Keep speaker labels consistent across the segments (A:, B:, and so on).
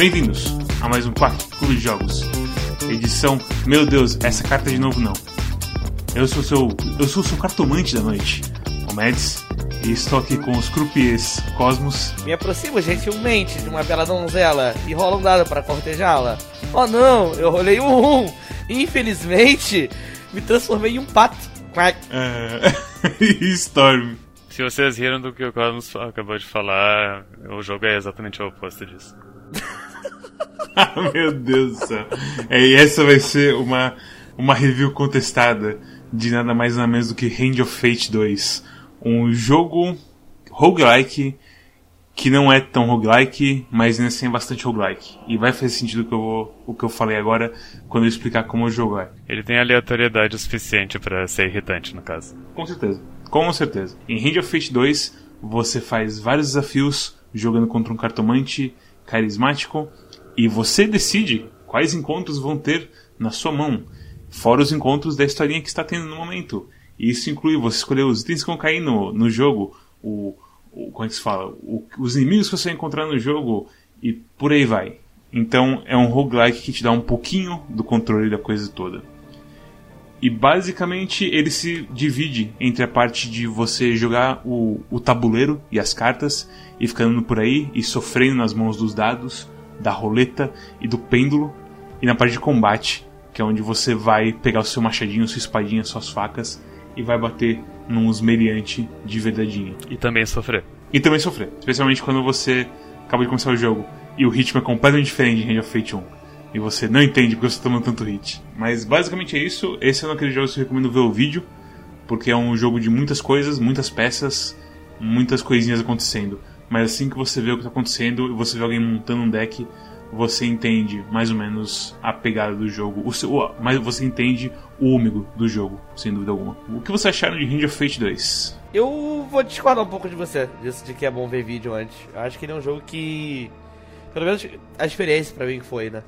A: Bem-vindos a mais um Quack Clube de Jogos. Edição, meu Deus, essa carta de novo não. Eu sou seu, eu sou seu cartomante da noite, o Mads, e estou aqui com os croupiers Cosmos.
B: Me aproximo gentilmente de uma bela donzela e rola um dado para cortejá-la. Oh não, eu rolei um 1. Infelizmente, me transformei em um pato. Quack.
A: Uh, Storm.
C: Se vocês riram do que o Cosmos acabou de falar, o jogo é exatamente o oposto disso.
A: ah, meu Deus do céu. É, e essa vai ser uma, uma review contestada de nada mais nada menos do que Hand of Fate 2. Um jogo roguelike que não é tão roguelike, mas ainda assim é bastante roguelike. E vai fazer sentido o que eu, vou, o que eu falei agora quando eu explicar como o jogo é.
C: Ele tem aleatoriedade o suficiente para ser irritante, no caso.
A: Com certeza. Com certeza. Em Hand of Fate 2, você faz vários desafios jogando contra um cartomante carismático e você decide quais encontros vão ter na sua mão, fora os encontros da historinha que está tendo no momento. E isso inclui você escolher os itens que vão cair no, no jogo, o, o, como é que se fala? O, os inimigos que você vai encontrar no jogo e por aí vai. Então é um roguelike que te dá um pouquinho do controle da coisa toda. E basicamente ele se divide entre a parte de você jogar o, o tabuleiro e as cartas e ficando por aí e sofrendo nas mãos dos dados, da roleta e do pêndulo, e na parte de combate, que é onde você vai pegar o seu machadinho, sua espadinha, suas facas e vai bater num meliante de verdadeinha.
C: E também sofrer.
A: E também sofrer, especialmente quando você acaba de começar o jogo e o ritmo é completamente diferente de Hand of Fate 1 e você não entende porque você está tomando tanto hit. Mas basicamente é isso. Esse é um daqueles jogos que eu recomendo ver o vídeo, porque é um jogo de muitas coisas, muitas peças, muitas coisinhas acontecendo. Mas assim que você vê o que está acontecendo e você vê alguém montando um deck, você entende mais ou menos a pegada do jogo. O seu, mas você entende o ômego do jogo, sem dúvida alguma. O que você acharam de Hand of Fate 2?
B: Eu vou discordar um pouco de você, disso de que é bom ver vídeo antes. Eu acho que ele é um jogo que. Pelo menos a experiência para mim foi, né?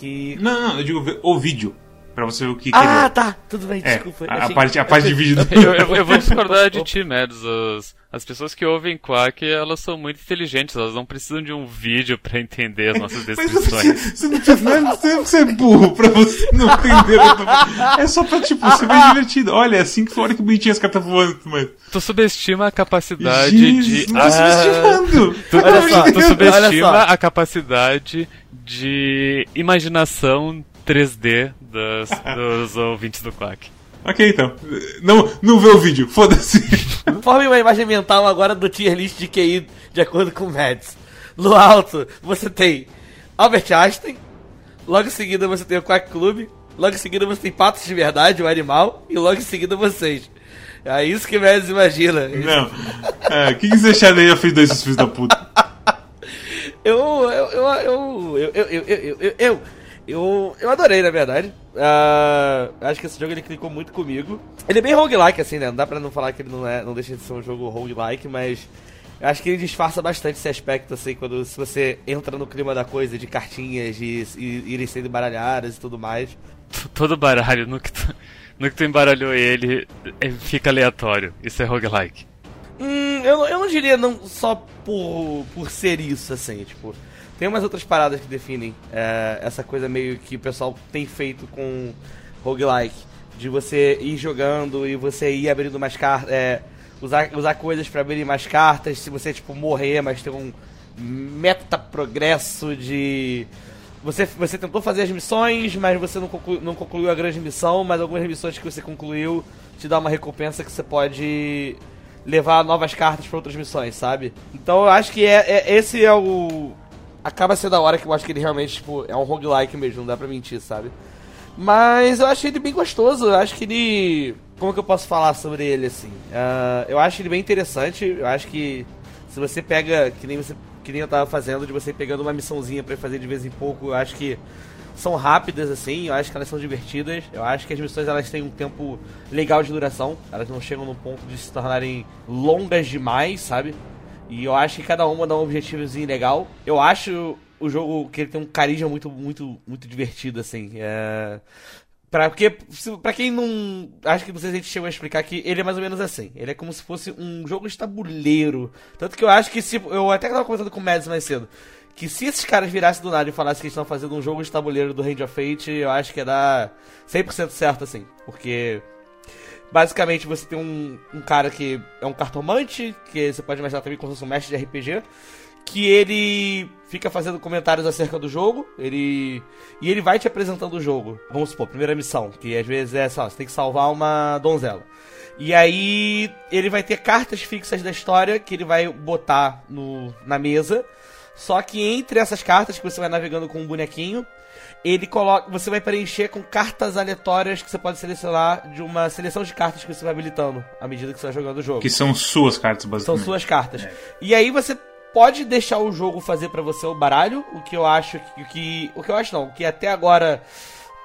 B: que.
A: Não, não, eu digo ver o vídeo. Pra você ver o que.
B: Ah, tá, tudo bem, é, desculpa.
A: A, a, parte, a parte de vídeo do.
C: eu, eu, eu vou discordar de ti, Mads. As, as pessoas que ouvem Quack, elas são muito inteligentes, elas não precisam de um vídeo pra entender as nossas descrições.
A: Você, você, não precisa, não é ser burro pra você não entender. É só pra, tipo, ser mais divertido. Olha, é assim que foi a hora que bonitinho as cartas voando. Mas...
C: Tu subestima a capacidade
A: Jesus,
C: de.
A: Não ah, subestimando!
C: Tu, olha só, tu subestima a capacidade de imaginação 3D dos, dos ouvintes do Quack.
A: Ok, então. Não, não vê o vídeo, foda-se.
B: Forme uma imagem mental agora do tier list de QI de acordo com o Mads. No alto, você tem Albert Einstein. Logo em seguida, você tem o Quack Club. Logo em seguida, você tem Patos de Verdade, o animal. E logo em seguida, vocês. É isso que o Mads imagina.
A: Não. É, o que, que você acha daí? Eu fiz dois filhos da puta.
B: eu, eu, eu, eu, eu, eu, eu, eu, eu eu, eu adorei, na verdade. Uh, acho que esse jogo ele clicou muito comigo. Ele é bem roguelike, assim, né? Não dá pra não falar que ele não, é, não deixa de ser um jogo roguelike, mas eu acho que ele disfarça bastante esse aspecto, assim, quando se você entra no clima da coisa, de cartinhas, de, de irem sendo baralhadas e tudo mais.
C: Todo baralho, no que tu, no que tu embaralhou ele, é, fica aleatório. Isso é roguelike.
B: Hum, eu, eu não diria não só por, por ser isso, assim, tipo... Tem umas outras paradas que definem é, essa coisa meio que o pessoal tem feito com roguelike. De você ir jogando e você ir abrindo mais cartas. É, usar, usar coisas para abrir mais cartas. Se você, tipo, morrer, mas ter um meta progresso de. Você, você tentou fazer as missões, mas você não, conclu, não concluiu a grande missão, mas algumas missões que você concluiu te dá uma recompensa que você pode levar novas cartas para outras missões, sabe? Então eu acho que é, é, esse é o, acaba sendo a hora que eu acho que ele realmente, tipo, é um roguelike mesmo, não dá pra mentir, sabe? Mas eu achei ele bem gostoso, eu acho que ele. Como que eu posso falar sobre ele assim? Uh, eu acho ele bem interessante, eu acho que se você pega, que nem você. Que nem eu tava fazendo, de você pegando uma missãozinha para fazer de vez em pouco, eu acho que são rápidas assim, eu acho que elas são divertidas. Eu acho que as missões elas têm um tempo legal de duração, elas não chegam no ponto de se tornarem longas demais, sabe? E eu acho que cada uma dá um objetivozinho legal. Eu acho o jogo que ele tem um carisma muito, muito, muito divertido, assim. É... Pra, porque, pra quem não. Acho que sei se a gente chegou a explicar que ele é mais ou menos assim. Ele é como se fosse um jogo de tabuleiro. Tanto que eu acho que se. Eu até tava conversando com o Mads mais cedo. que se esses caras virassem do nada e falassem que estão fazendo um jogo de tabuleiro do Hand of Fate, eu acho que ia dar 100% certo, assim. Porque, basicamente, você tem um, um cara que é um cartomante, que você pode imaginar também como se fosse um mestre de RPG, que ele fica fazendo comentários acerca do jogo, ele e ele vai te apresentando o jogo. Vamos supor, primeira missão, que às vezes é só, você tem que salvar uma donzela. E aí ele vai ter cartas fixas da história que ele vai botar no, na mesa só que entre essas cartas que você vai navegando com um bonequinho, ele coloca, você vai preencher com cartas aleatórias que você pode selecionar de uma seleção de cartas que você vai habilitando à medida que você vai jogando o jogo.
A: Que são suas cartas, basicamente.
B: São suas cartas. É. E aí você pode deixar o jogo fazer para você o baralho, o que eu acho que, que o que eu acho não, que até agora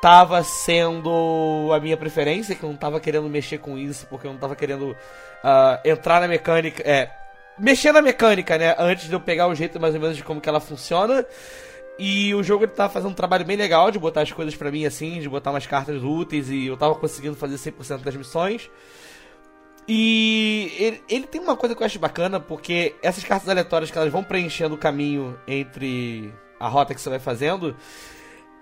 B: tava sendo a minha preferência, que eu não tava querendo mexer com isso, porque eu não tava querendo uh, entrar na mecânica, é, mexer na mecânica, né? Antes de eu pegar o jeito mais ou menos de como que ela funciona. E o jogo ele tá fazendo um trabalho bem legal de botar as coisas para mim assim, de botar umas cartas úteis e eu tava conseguindo fazer 100% das missões. E ele, ele, tem uma coisa que eu acho bacana, porque essas cartas aleatórias que elas vão preenchendo o caminho entre a rota que você vai fazendo,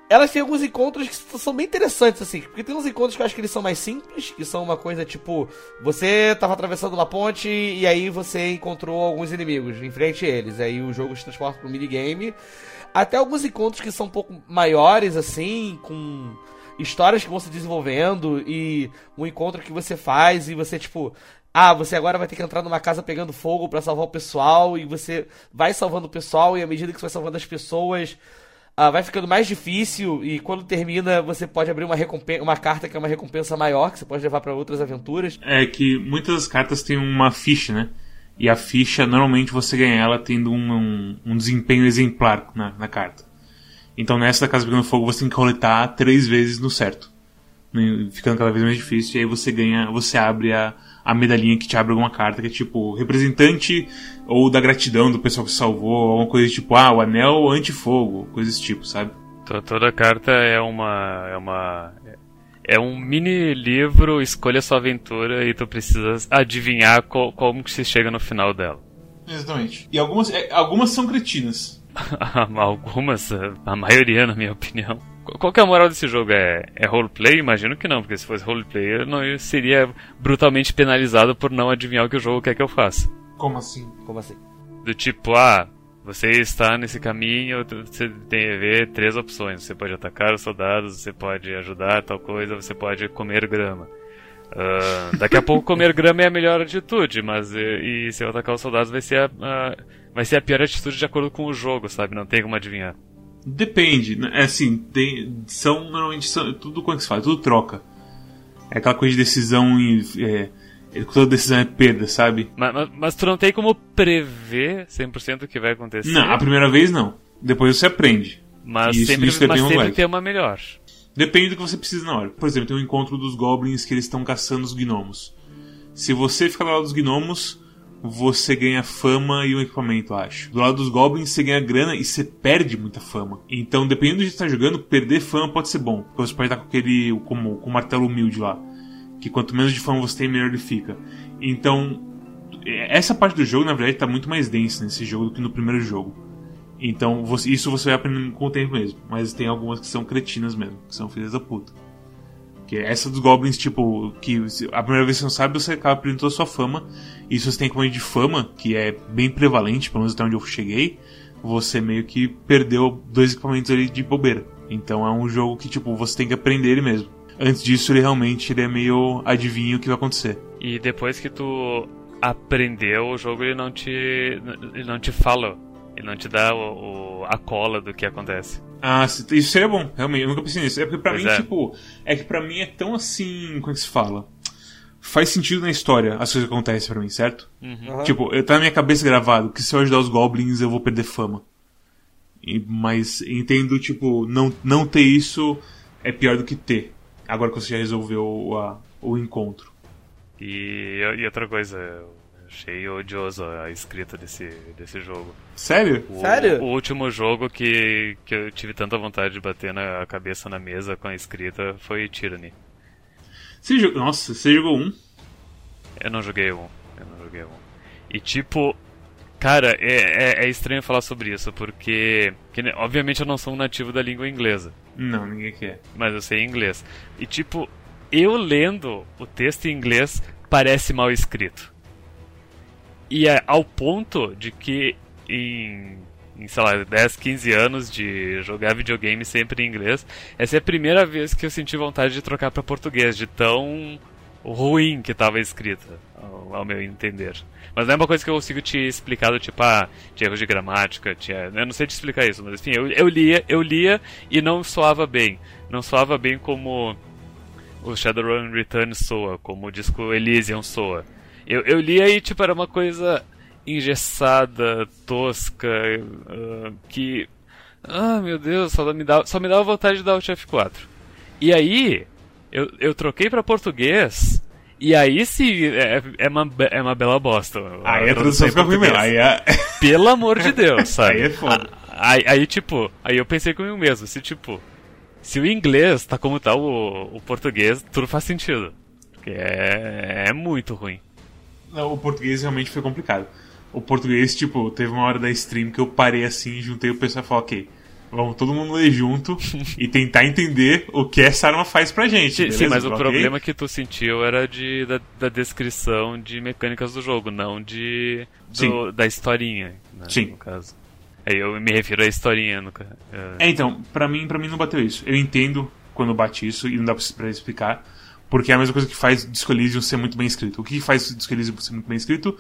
B: elas têm alguns encontros que são bem interessantes, assim. Porque tem uns encontros que eu acho que eles são mais simples, que são uma coisa tipo: você tava atravessando uma ponte e aí você encontrou alguns inimigos, enfrente eles. Aí o jogo te transporta pro minigame. Até alguns encontros que são um pouco maiores, assim, com histórias que vão se desenvolvendo e um encontro que você faz e você, tipo, ah, você agora vai ter que entrar numa casa pegando fogo para salvar o pessoal e você vai salvando o pessoal e à medida que você vai salvando as pessoas, Uh, vai ficando mais difícil e quando termina você pode abrir uma, uma carta que é uma recompensa maior que você pode levar para outras aventuras.
A: É que muitas cartas têm uma ficha, né? E a ficha normalmente você ganha ela tendo um, um, um desempenho exemplar na, na, carta. Então nessa da Casa Pegando Fogo você tem que coletar três vezes no certo. Ficando cada vez mais difícil. E aí você ganha, você abre a, a medalhinha que te abre alguma carta que é tipo representante ou da gratidão do pessoal que salvou, alguma coisa tipo, ah, o anel anti-fogo, coisa desse tipo, sabe?
C: Toda carta é uma. é uma. É um mini livro, escolha sua aventura e tu precisa adivinhar co como que se chega no final dela.
A: Exatamente. E algumas, é, algumas são cretinas.
C: algumas, a maioria, na minha opinião. Qual que é a moral desse jogo? É, é roleplay? Imagino que não, porque se fosse roleplay eu não seria brutalmente penalizado por não adivinhar o que o jogo quer que eu faça.
A: Como assim?
B: Como assim?
C: Do tipo, ah, você está nesse caminho, você tem a ver três opções. Você pode atacar os soldados, você pode ajudar tal coisa, você pode comer grama. Uh, daqui a pouco comer grama é a melhor atitude, mas e, e se eu atacar os soldados vai ser a, a, vai ser a pior atitude de acordo com o jogo, sabe? Não tem como adivinhar.
A: Depende, né? é assim, tem, são normalmente são, tudo quando se fala, tudo troca. É aquela coisa de decisão e é, toda decisão é perda, sabe?
C: Mas, mas, mas, tu não tem como prever 100% o que vai acontecer?
A: Não, a primeira vez não. Depois você aprende.
C: Mas isso, sempre, isso mas sempre tem uma melhor.
A: Depende do que você precisa na hora. Por exemplo, tem um encontro dos goblins que eles estão caçando os gnomos. Se você ficar do lado dos gnomos, você ganha fama e um equipamento, acho. Do lado dos goblins, você ganha grana e você perde muita fama. Então, dependendo do que você está jogando, perder fama pode ser bom. Porque você pode estar com aquele. como com o martelo humilde lá. Que quanto menos de fama você tem, melhor ele fica. Então, essa parte do jogo, na verdade, está muito mais densa nesse jogo do que no primeiro jogo. Então, isso você vai aprendendo com o tempo mesmo. Mas tem algumas que são cretinas mesmo, que são filhas da puta. Que essa dos goblins, tipo, que a primeira vez que você não sabe, você acaba perdendo toda a sua fama. E se você tem equipamento de fama, que é bem prevalente, pelo menos até onde eu cheguei, você meio que perdeu dois equipamentos ali de bobeira. Então é um jogo que, tipo, você tem que aprender ele mesmo. Antes disso, ele realmente ele é meio adivinho o que vai acontecer.
C: E depois que tu aprendeu, o jogo ele não te, ele não te fala ele não te dá o, o, a cola do que acontece.
A: Ah, isso seria bom, realmente. Eu nunca pensei nisso. É porque pra pois mim, é. tipo. É que pra mim é tão assim. Como é que se fala? Faz sentido na história as coisas que acontecem pra mim, certo? Uhum. Tipo, tá na minha cabeça gravado que se eu ajudar os goblins eu vou perder fama. E, mas entendo, tipo, não, não ter isso é pior do que ter. Agora que você já resolveu o, a, o encontro.
C: E, e outra coisa, Achei odioso a escrita desse, desse jogo.
A: Sério?
C: O,
B: Sério?
C: O último jogo que, que eu tive tanta vontade de bater na cabeça na mesa com a escrita foi Tyranny.
A: Você jogou, nossa, você jogou um?
C: Eu não joguei um. Eu não joguei um. E tipo, Cara, é, é, é, estranho falar sobre isso, porque, porque. Obviamente eu não sou um nativo da língua inglesa.
A: Não, ninguém quer.
C: Mas eu sei inglês. E tipo, eu lendo o texto em inglês parece mal escrito. E é ao ponto de que em, em, sei lá, 10, 15 anos de jogar videogame sempre em inglês, essa é a primeira vez que eu senti vontade de trocar para português, de tão ruim que estava escrito, ao, ao meu entender. Mas não é uma coisa que eu consigo te explicar do tipo, ah, tinha erros de gramática, tinha... eu não sei te explicar isso, mas enfim, eu, eu lia, eu lia e não soava bem. Não soava bem como o Shadowrun Return soa, como o disco Elysium soa. Eu, eu lia e tipo, era uma coisa engessada, tosca, uh, que... Ah, meu Deus, só me, dava, só me dava vontade de dar o F4. E aí, eu, eu troquei para português e aí sim, é, é, uma, é uma bela bosta.
A: Aí a tradução fica ruim mesmo. Aí é...
C: Pelo amor de Deus, sabe?
A: aí é foda.
C: Aí, aí, tipo, aí eu pensei comigo mesmo, se tipo, se o inglês tá como tá o, o português, tudo faz sentido. Porque é, é muito ruim.
A: Não, o português realmente foi complicado. O português, tipo, teve uma hora da stream que eu parei assim, juntei o pessoal e falei, ok, Vamos todo mundo ler junto e tentar entender o que essa arma faz pra gente.
C: Sim, mas o problema que tu sentiu era de, da, da, descrição de mecânicas do jogo, não de do, da historinha. Né,
A: sim.
C: No caso. Aí eu me refiro à historinha. No,
A: é... é, então, pra mim, pra mim não bateu isso. Eu entendo quando bate isso e não dá pra explicar. Porque é a mesma coisa que faz Disco Elysium ser muito bem escrito. O que faz Disco Elysium ser muito bem escrito?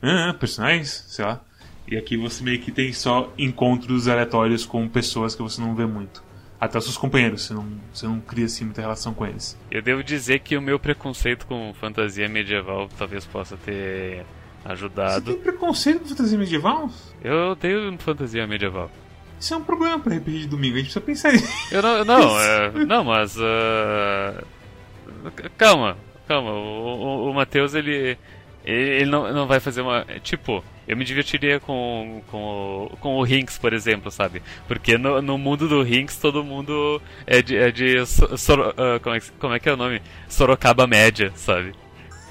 A: Ah, personagens, sei lá e aqui você meio que tem só encontros aleatórios com pessoas que você não vê muito. Até os seus companheiros, você não, você não cria assim muita relação com eles.
C: Eu devo dizer que o meu preconceito com fantasia medieval talvez possa ter ajudado.
A: Você tem preconceito com fantasia medieval?
C: Eu tenho fantasia medieval.
A: Isso é um problema pra RPG de domingo, a gente precisa pensar nisso.
C: Eu não, não, é, não mas. Uh... Calma, calma. O, o, o Matheus ele. Ele não, não vai fazer uma. Tipo, eu me divertiria com, com, com o Rinks, por exemplo, sabe? Porque no, no mundo do Rinks todo mundo é de, é de Sor, uh, como, é, como é que é o nome? Sorocaba Média, sabe?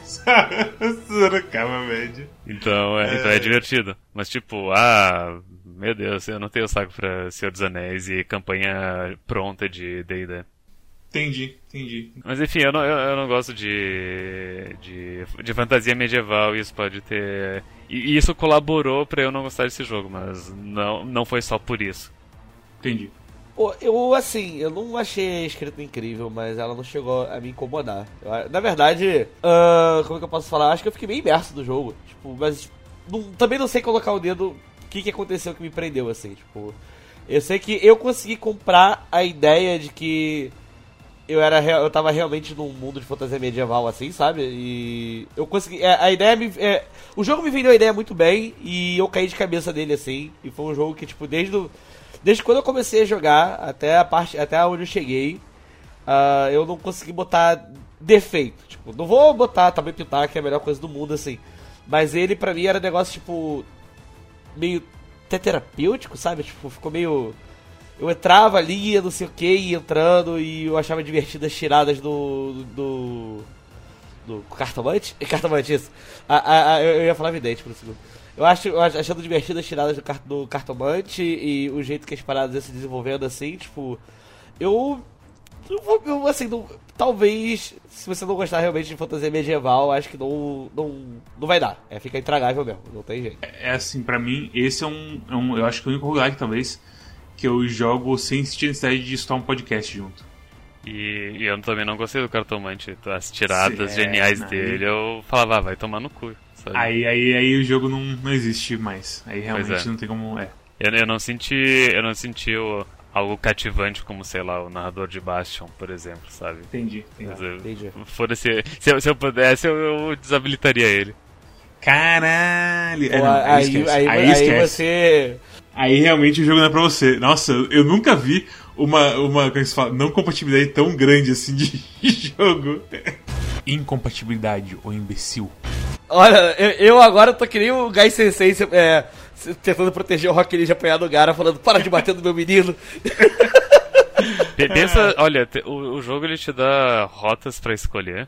A: Sorocaba Média.
C: Então é, é, então é divertido. Mas tipo, ah, meu Deus, eu não tenho saco pra Senhor dos Anéis e campanha pronta de D&D.
A: Entendi, entendi.
C: Mas enfim, eu não, eu, eu não gosto de, de, de fantasia medieval, isso pode ter. E isso colaborou para eu não gostar desse jogo, mas não, não foi só por isso.
A: Entendi.
B: Pô, eu, assim, eu não achei a escrita incrível, mas ela não chegou a me incomodar. Eu, na verdade, uh, como é que eu posso falar? Acho que eu fiquei bem imerso do jogo. Tipo, mas não, também não sei colocar o dedo o que, que aconteceu que me prendeu, assim. Tipo, eu sei que eu consegui comprar a ideia de que eu era eu tava realmente num mundo de fantasia medieval assim, sabe? E eu consegui é, a ideia me é, o jogo me vendeu a ideia muito bem e eu caí de cabeça dele assim, e foi um jogo que tipo desde do, desde quando eu comecei a jogar até a parte até onde eu cheguei, uh, eu não consegui botar defeito, tipo, não vou botar também pintar que é a melhor coisa do mundo assim, mas ele para mim era um negócio tipo meio terapêutico, sabe? Tipo, ficou meio eu entrava ali, não sei o que, entrando e eu achava divertidas as tiradas do. do. do cartomante? Cartomante, isso. A, a, eu ia falar vidente por um segundo. Eu acho eu achando divertidas as tiradas do, do cartomante e o jeito que as paradas iam se desenvolvendo assim, tipo. Eu. Eu, assim, não, talvez, se você não gostar realmente de fantasia medieval, acho que não, não, não vai dar. É, fica intragável mesmo, não tem jeito.
A: É, é assim, pra mim, esse é um, é um. Eu acho que o único lugar que talvez que eu jogo sem sentir necessidade de estar um podcast junto.
C: E, e, eu também não gostei do cartomante. As tiradas é, geniais não, dele, eu falava, ah, vai tomar no cu.
A: Sabe? Aí, aí, aí o jogo não, não existe mais. Aí realmente é. não tem como. É.
C: Eu, eu não senti. Eu não senti o, algo cativante como, sei lá, o narrador de Bastion, por exemplo, sabe?
A: Entendi. entendi.
C: Foda-se. Se, se, eu pudesse, eu, eu desabilitaria ele.
A: Caralho!
B: Pô, é, não, aí, aí, aí, aí, aí você
A: Aí realmente o jogo não é pra você. Nossa, eu nunca vi uma, uma como é se fala, não compatibilidade tão grande assim de jogo. Incompatibilidade, o imbecil.
B: Olha, eu, eu, agora tô que nem o Gai Sensei é, tentando proteger o Rock Lee apanhar do Gara, falando, para de bater no meu menino.
C: Pensa, olha, o, o jogo ele te dá rotas para escolher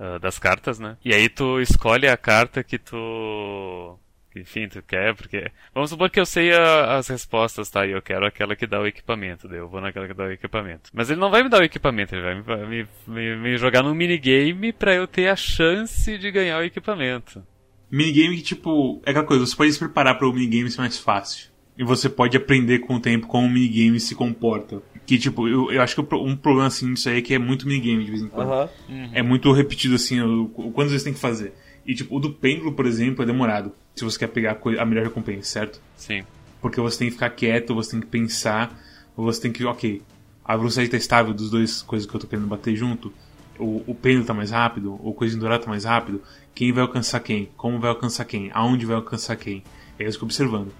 C: uh, das cartas, né? E aí tu escolhe a carta que tu enfim, tu quer, porque. Vamos supor que eu sei a, as respostas, tá? E eu quero aquela que dá o equipamento, daí eu vou naquela que dá o equipamento. Mas ele não vai me dar o equipamento, ele vai me, me, me jogar num minigame pra eu ter a chance de ganhar o equipamento.
A: Minigame que, tipo, é aquela coisa, você pode se preparar para o minigame ser mais fácil. E você pode aprender com o tempo como o minigame se comporta. Que, tipo, eu, eu acho que um problema, assim, disso aí é que é muito minigame de vez em quando.
B: Uhum.
A: É muito repetido, assim, o, o quantas vezes tem que fazer. E, tipo, o do pêndulo, por exemplo, é demorado. Se você quer pegar a, melhor recompensa, certo?
C: Sim.
A: Porque você tem que ficar quieto, você tem que pensar, você tem que, ok, a velocidade tá estável dos dois coisas que eu tô querendo bater junto. O, o pêndulo tá mais rápido, o coisa dourado tá mais rápido. Quem vai alcançar quem? Como vai alcançar quem? Aonde vai alcançar quem? É isso que eu observando.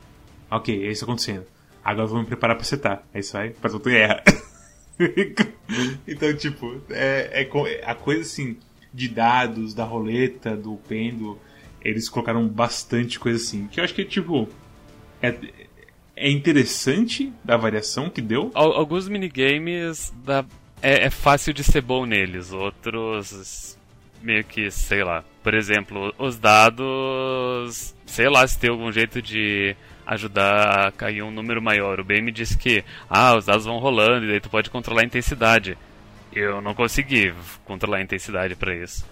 A: Ok, é isso acontecendo. Agora eu vou me preparar pra setar. Aí você vai, faz outra guerra. então, tipo, é, é, a coisa assim de dados, da roleta, do pêndulo, eles colocaram bastante coisa assim. Que eu acho que, tipo, é, é interessante da variação que deu.
C: Alguns minigames dá, é, é fácil de ser bom neles, outros meio que, sei lá. Por exemplo, os dados, sei lá se tem algum jeito de ajudar a cair um número maior. O BM disse que, ah, os dados vão rolando e daí tu pode controlar a intensidade. Eu não consegui controlar a intensidade para isso.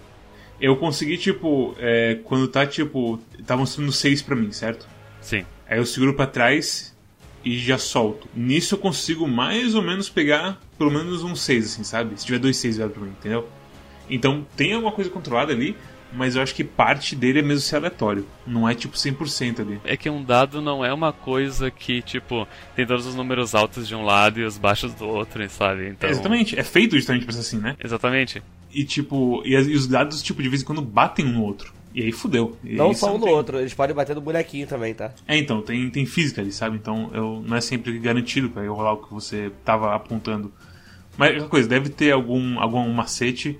A: Eu consegui, tipo, é, quando tá, tipo, tá mostrando 6 pra mim, certo?
C: Sim.
A: Aí eu seguro para trás e já solto. Nisso eu consigo mais ou menos pegar pelo menos um 6, assim, sabe? Se tiver dois 6 virado pra mim, entendeu? Então tem alguma coisa controlada ali, mas eu acho que parte dele é mesmo ser aleatório. Não é tipo 100% ali.
C: É que um dado não é uma coisa que, tipo, tem todos os números altos de um lado e os baixos do outro, sabe? Então...
A: É, exatamente. É feito justamente pra ser assim, né?
C: Exatamente.
A: E tipo, e, e, os dados, tipo, de vez em quando batem um no outro. E aí fudeu. E
B: não só um no tem... outro, eles podem bater no bonequinho também, tá?
A: É, então, tem, tem física ali, sabe? Então eu, não é sempre garantido pra eu rolar o que você tava apontando. Mas coisa, deve ter algum, algum macete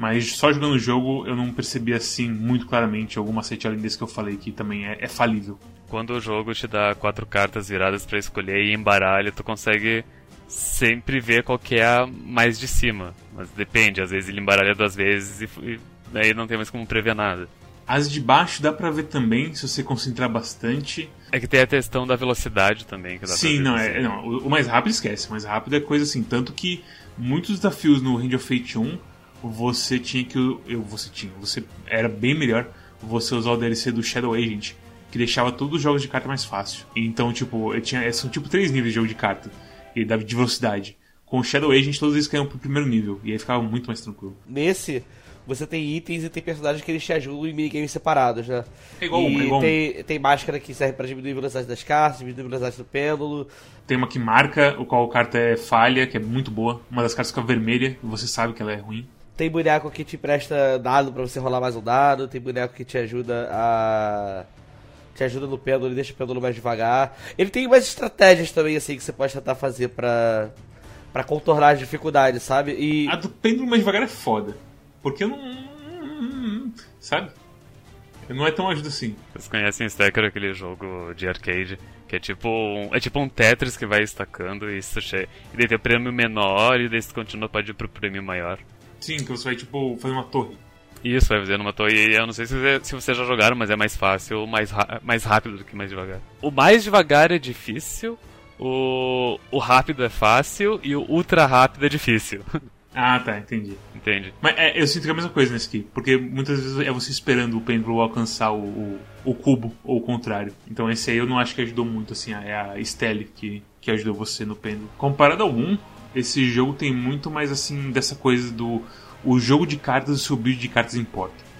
A: mas só jogando o jogo eu não percebi assim muito claramente algum macete além desse que eu falei que também é, é falível.
C: Quando o jogo te dá quatro cartas viradas para escolher e embaralha, tu consegue sempre ver qual que é a mais de cima. Mas depende, às vezes ele embaralha duas vezes e, e aí não tem mais como prever nada.
A: As de baixo dá pra ver também, se você concentrar bastante.
C: É que tem a questão da velocidade também. Que dá
A: Sim, não, é, não, o mais rápido esquece. O mais rápido é coisa assim. Tanto que muitos desafios no Range of Fate 1 você tinha que. Eu, você tinha. Você era bem melhor você usar o DLC do Shadow Agent, que deixava todos os jogos de carta mais fácil. Então, tipo, eu tinha, são tipo três níveis de jogo de carta. E dava de velocidade. Com o Shadow Agent, todos eles caíam pro primeiro nível. E aí ficava muito mais tranquilo.
B: Nesse, você tem itens e tem personagens que eles te ajudam em minigames separados, né?
A: É igual,
B: e
A: é igual.
B: Tem, tem máscara que serve para diminuir a velocidade das cartas, diminuir a velocidade do pêndulo.
A: Tem uma que marca o qual a carta é falha, que é muito boa. Uma das cartas fica vermelha e você sabe que ela é ruim.
B: Tem boneco que te presta dado para você rolar mais um dado. Tem boneco que te ajuda a. Te ajuda no pêndulo e deixa o pêndulo mais devagar. Ele tem umas estratégias também, assim, que você pode tentar fazer pra. para contornar as dificuldades, sabe? E.
A: A do pêndulo mais devagar é foda. Porque eu não. Sabe? Não é tão ajuda assim.
C: Vocês conhecem Stacker, aquele jogo de arcade? Que é tipo um, é tipo um Tetris que vai estacando e isso che... E daí tem o prêmio menor e daí você continua pode ir pro prêmio maior.
A: Sim, que você vai, tipo, fazer uma torre.
C: Isso, vai fazer uma torre. E eu não sei se, você, se vocês já jogaram, mas é mais fácil, mais, mais rápido do que mais devagar. O mais devagar é difícil, o, o rápido é fácil e o ultra rápido é difícil.
A: Ah, tá, entendi.
C: Entende.
A: Mas é, eu sinto que é a mesma coisa nesse aqui, porque muitas vezes é você esperando o pêndulo alcançar o, o, o, cubo, ou o contrário. Então esse aí eu não acho que ajudou muito, assim, é a Stelle que, que ajudou você no pêndulo. Comparado ao 1, esse jogo tem muito mais assim dessa coisa do o jogo de cartas e o seu build de cartas importa.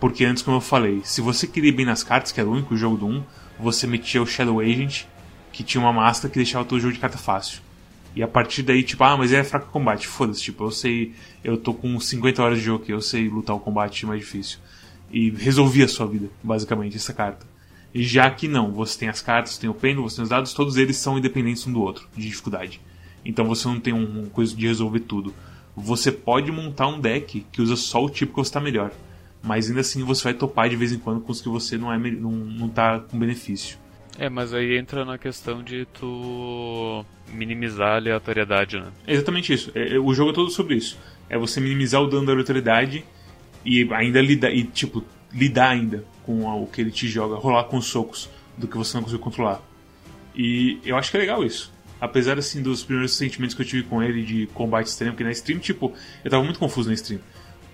A: Porque antes, como eu falei, se você queria bem nas cartas, que era o único jogo do 1, você metia o Shadow Agent, que tinha uma máscara que deixava todo o jogo de carta fácil. E a partir daí, tipo, ah, mas é fraco combate. Foda-se, tipo, eu sei, eu tô com 50 horas de jogo aqui, eu sei lutar o combate mais difícil. E resolvia a sua vida, basicamente, essa carta. E já que não, você tem as cartas, tem o pêndulo, você tem os dados, todos eles são independentes um do outro, de dificuldade. Então você não tem uma coisa de resolver tudo. Você pode montar um deck que usa só o tipo que você está melhor. Mas ainda assim você vai topar de vez em quando com os que você não, é, não, não tá com benefício.
C: É, mas aí entra na questão de tu minimizar a aleatoriedade, né?
A: É exatamente isso. É, é, o jogo é todo sobre isso. É você minimizar o dano da aleatoriedade e ainda lidar. E, tipo, lidar ainda com o que ele te joga, rolar com os socos do que você não conseguiu controlar. E eu acho que é legal isso. Apesar assim dos primeiros sentimentos que eu tive com ele de combate extremo, porque na stream, tipo, eu tava muito confuso na stream.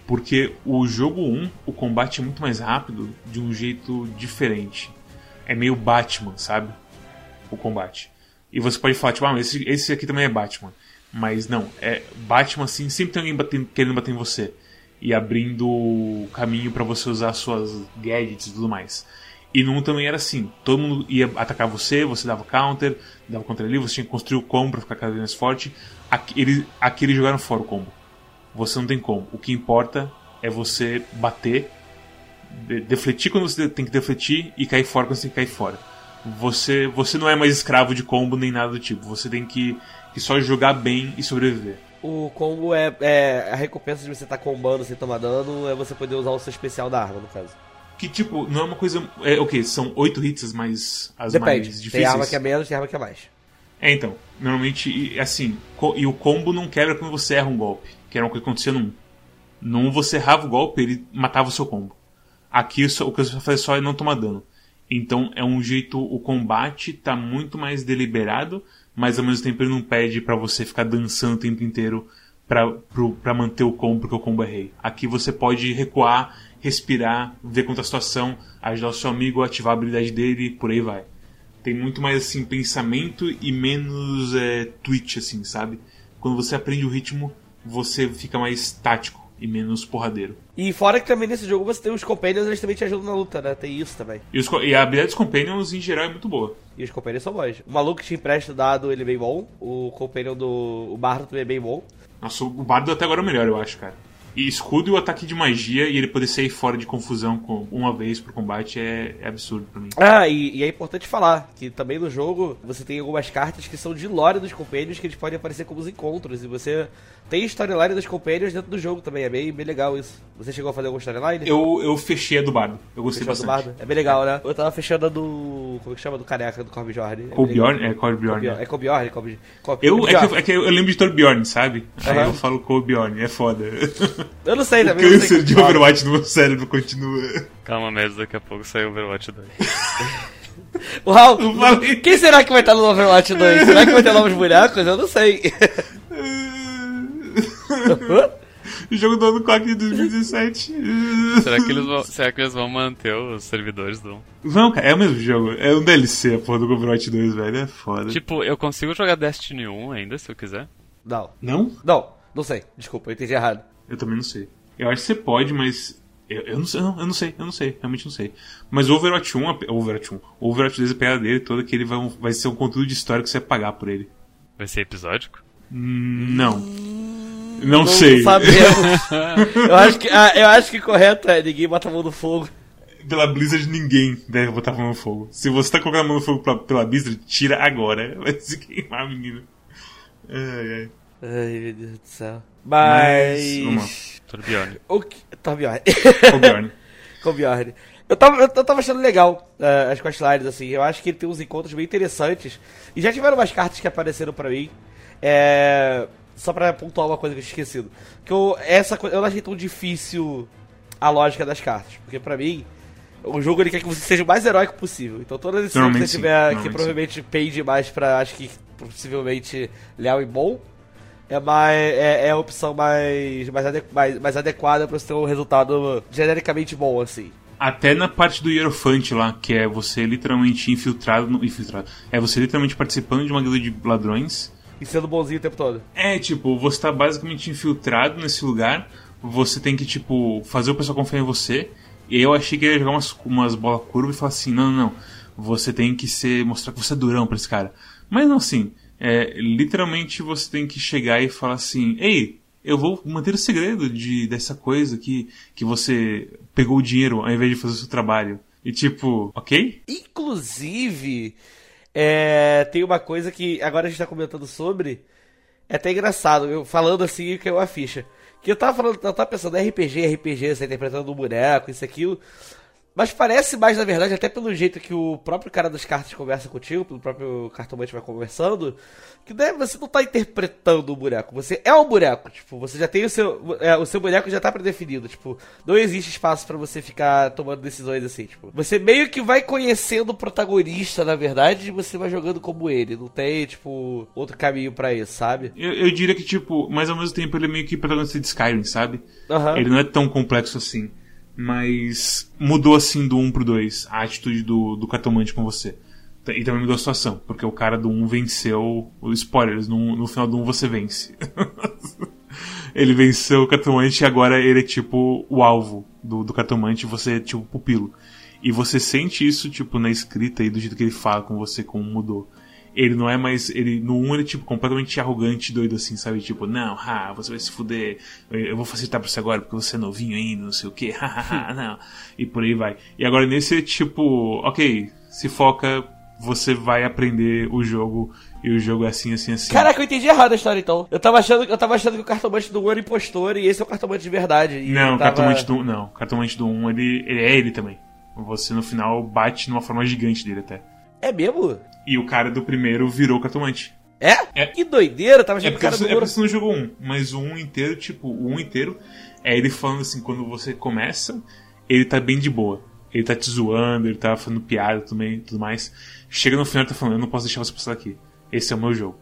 A: Porque o jogo 1, o combate é muito mais rápido de um jeito diferente. É meio Batman, sabe? O combate. E você pode falar, tipo, ah, esse, esse aqui também é Batman. Mas não, é Batman assim, sempre tem alguém batendo, querendo bater em você. E abrindo caminho para você usar suas gadgets e tudo mais. E no 1 também era assim: todo mundo ia atacar você, você dava counter, dava contra ali, você tinha que construir o combo pra ficar cada vez mais forte. Aqui, ele, aqui eles jogaram fora o combo. Você não tem como. O que importa é você bater, de, defletir quando você tem que defletir e cair fora quando você tem que cair fora. Você, você não é mais escravo de combo nem nada do tipo. Você tem que, que só jogar bem e sobreviver.
B: O combo é, é a recompensa de você estar tá combando sem tomar dano, é você poder usar o seu especial da arma, no caso.
A: Que, tipo, não é uma coisa. É o okay, São oito hits mais. As
B: Depende.
A: mais difíceis.
B: Tem arma que é menos, tem arma que é mais.
A: É, então. Normalmente, assim. E o combo não quebra quando você erra um golpe. Que era o que acontecia no 1. No 1 você errava o golpe, ele matava o seu combo. Aqui o que você vai fazer só é não tomar dano. Então é um jeito. O combate tá muito mais deliberado, mas ao mesmo tempo ele não pede para você ficar dançando o tempo inteiro para manter o combo, porque o combo é rei. Aqui você pode recuar respirar, ver quanto a situação, ajudar o seu amigo a ativar a habilidade dele e por aí vai. Tem muito mais assim pensamento e menos é, twitch, assim, sabe? Quando você aprende o ritmo, você fica mais tático e menos porradeiro.
B: E fora que também nesse jogo você tem os companions, eles também te ajudam na luta, né? Tem isso também.
A: E, os, e a habilidade dos companions em geral é muito boa.
B: E os companions são bons. O maluco que te empresta o dado, ele é bem bom. O companion do o bardo também é bem bom.
A: Nossa, o bardo até agora é o melhor, eu acho, cara. E escudo e o ataque de magia e ele poder sair fora de confusão com uma vez pro combate é, é absurdo pra mim.
B: Ah, e, e, é importante falar que também no jogo você tem algumas cartas que são de lore dos compêndios que eles podem aparecer como os encontros. E você tem storyline dos compêndios dentro do jogo também. É bem, bem legal isso. Você chegou a fazer algum storyline?
A: Eu, eu fechei a do Bardo. Eu gostei Fechou bastante. Do Bardo?
B: É bem legal, né? Eu tava fechando a do. Como é que chama? Do careca do Corbjorn.
A: É Corbjorn? É Corbjorn.
B: É Corbjorn. Corb...
A: Corb... Eu, é que, é que, eu lembro de Torbjorn, sabe? Uhum. Aí eu falo Corbjorn. É foda.
B: Eu não sei também.
A: O câncer de Overwatch no meu cérebro continua.
C: Calma mesmo, daqui a pouco sai Overwatch 2.
B: Uau! Quem será que vai estar no Overwatch 2? Será que vai ter novos bonecos? Eu não sei.
A: o jogo do ano 4 de 2017.
C: será, que eles vão, será que eles vão manter os servidores do 1?
A: Vão, cara, é o mesmo jogo. É um DLC, a porra do Overwatch 2, velho. É foda.
C: Tipo, eu consigo jogar Destiny 1 ainda, se eu quiser?
B: Não.
A: Não?
B: Não, não sei. Desculpa, eu entendi errado.
A: Eu também não sei. Eu acho que você pode, mas. Eu, eu, não, sei, eu não sei, eu não sei, realmente não sei. Mas o Overwatch 1, Overwatch 1, o Overwatch 2 a pegada dele toda que ele vai, vai ser um conteúdo de história que você vai pagar por ele.
C: Vai ser episódico?
A: Não. Não, não sei.
B: Sabemos. eu, acho que, ah, eu acho que correto é ninguém bota a mão no fogo.
A: Pela Blizzard ninguém deve botar a mão no fogo. Se você tá colocando a mão no fogo pra, pela Blizzard, tira agora. Vai se queimar, menino. Ai, ai.
B: Ai, meu Deus do céu. Mas. Mas...
C: Torbjorn.
B: O que... Torbjorn.
A: Torbjorn.
B: Torbjorn. Eu tava, eu, tava achando legal uh, as questlines, assim. Eu acho que ele tem uns encontros bem interessantes. E já tiveram umas cartas que apareceram pra mim. É... Só pra pontuar uma coisa que eu tinha esquecido. Que eu, essa eu não achei tão difícil a lógica das cartas. Porque pra mim, o jogo ele quer que você seja o mais heróico possível. Então todas as decisões que você tiver, que provavelmente pay demais pra, acho que possivelmente leal e bom, é, mais, é, é a opção mais, mais, adequ, mais, mais adequada para você ter um resultado genericamente bom, assim.
A: Até na parte do Hierofante lá, que é você literalmente infiltrado, no, infiltrado. É você literalmente participando de uma guilda de ladrões.
B: E sendo bonzinho o tempo todo.
A: É, tipo, você tá basicamente infiltrado nesse lugar. Você tem que, tipo, fazer o pessoal confiar em você. E eu achei que ia jogar umas, umas bolas curvas e falar assim: não, não, não. Você tem que ser, mostrar que você é durão pra esse cara. Mas não assim. É, literalmente você tem que chegar e falar assim: Ei, eu vou manter o segredo de, dessa coisa que, que você pegou o dinheiro ao invés de fazer o seu trabalho. E tipo, ok?
B: Inclusive, é, tem uma coisa que agora a gente tá comentando sobre. É até engraçado, eu falando assim que é uma ficha. Que eu tava falando, eu tava pensando RPG, RPG, você interpretando um boneco, isso, aquilo. Mas parece mais, na verdade, até pelo jeito que o próprio cara das cartas conversa contigo, pelo próprio cartomante vai conversando, que né, você não tá interpretando o boneco, você é um boneco, tipo, você já tem o seu. É, o seu boneco já tá predefinido, tipo, não existe espaço para você ficar tomando decisões assim, tipo. Você meio que vai conhecendo o protagonista, na verdade, e você vai jogando como ele. Não tem, tipo, outro caminho para isso, sabe?
A: Eu, eu, diria que, tipo, mas ao mesmo tempo ele é meio que protagonista de Skyrim, sabe?
B: Uhum.
A: Ele não é tão complexo assim. Mas mudou assim do 1 pro 2 a atitude do, do cartomante com você. E também mudou a situação, porque o cara do 1 venceu. Spoilers, no, no final do 1 você vence. ele venceu o cartomante e agora ele é tipo o alvo do, do cartomante e você é tipo o pupilo. E você sente isso, tipo, na escrita e do jeito que ele fala com você, como mudou ele não é mais. Ele, no 1 ele é tipo completamente arrogante, doido assim, sabe? Tipo, não, ha, você vai se fuder, eu vou facilitar pra você agora porque você é novinho ainda, não sei o que, hahaha, não. E por aí vai. E agora nesse é tipo, ok, se foca, você vai aprender o jogo e o jogo é assim, assim, assim.
B: Caraca, eu entendi errado a história então. Eu tava achando, eu tava achando que o cartomante do 1 era impostor e esse é o cartomante de verdade.
A: não,
B: o
A: tava... cartomante do não, o cartomante do 1 ele, ele é ele também. Você no final bate numa forma gigante dele até.
B: É mesmo?
A: E o cara do primeiro virou cartomante.
B: É? é. Que doideira, tava
A: achando é cara do... É porque você não jogou um, mas o um inteiro, tipo, o um inteiro é ele falando assim, quando você começa, ele tá bem de boa. Ele tá te zoando, ele tá fazendo piada também tudo mais. Chega no final e tá falando, eu não posso deixar você passar daqui. Esse é o meu jogo.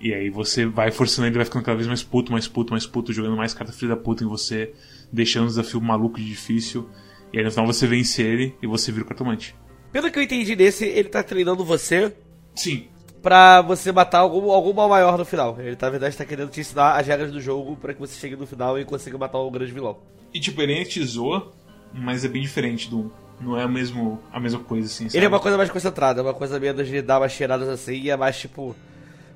A: E aí você vai forçando ele, vai ficando cada vez mais puto, mais puto, mais puto, jogando mais carta filha da puta em você, deixando o desafio maluco e difícil. E aí no final você vence ele e você vira o cartomante.
B: Pelo que eu entendi nesse, ele tá treinando você.
A: Sim.
B: Pra você matar algum, algum mal maior no final. Ele, na verdade, tá querendo te ensinar as regras do jogo para que você chegue no final e consiga matar o grande vilão.
A: E tipo, ele zoa, mas é bem diferente do 1. Não é mesmo, a mesma coisa, assim. Sabe?
B: Ele é uma coisa mais concentrada, é uma coisa menos de dar umas cheiradas assim e é mais, tipo,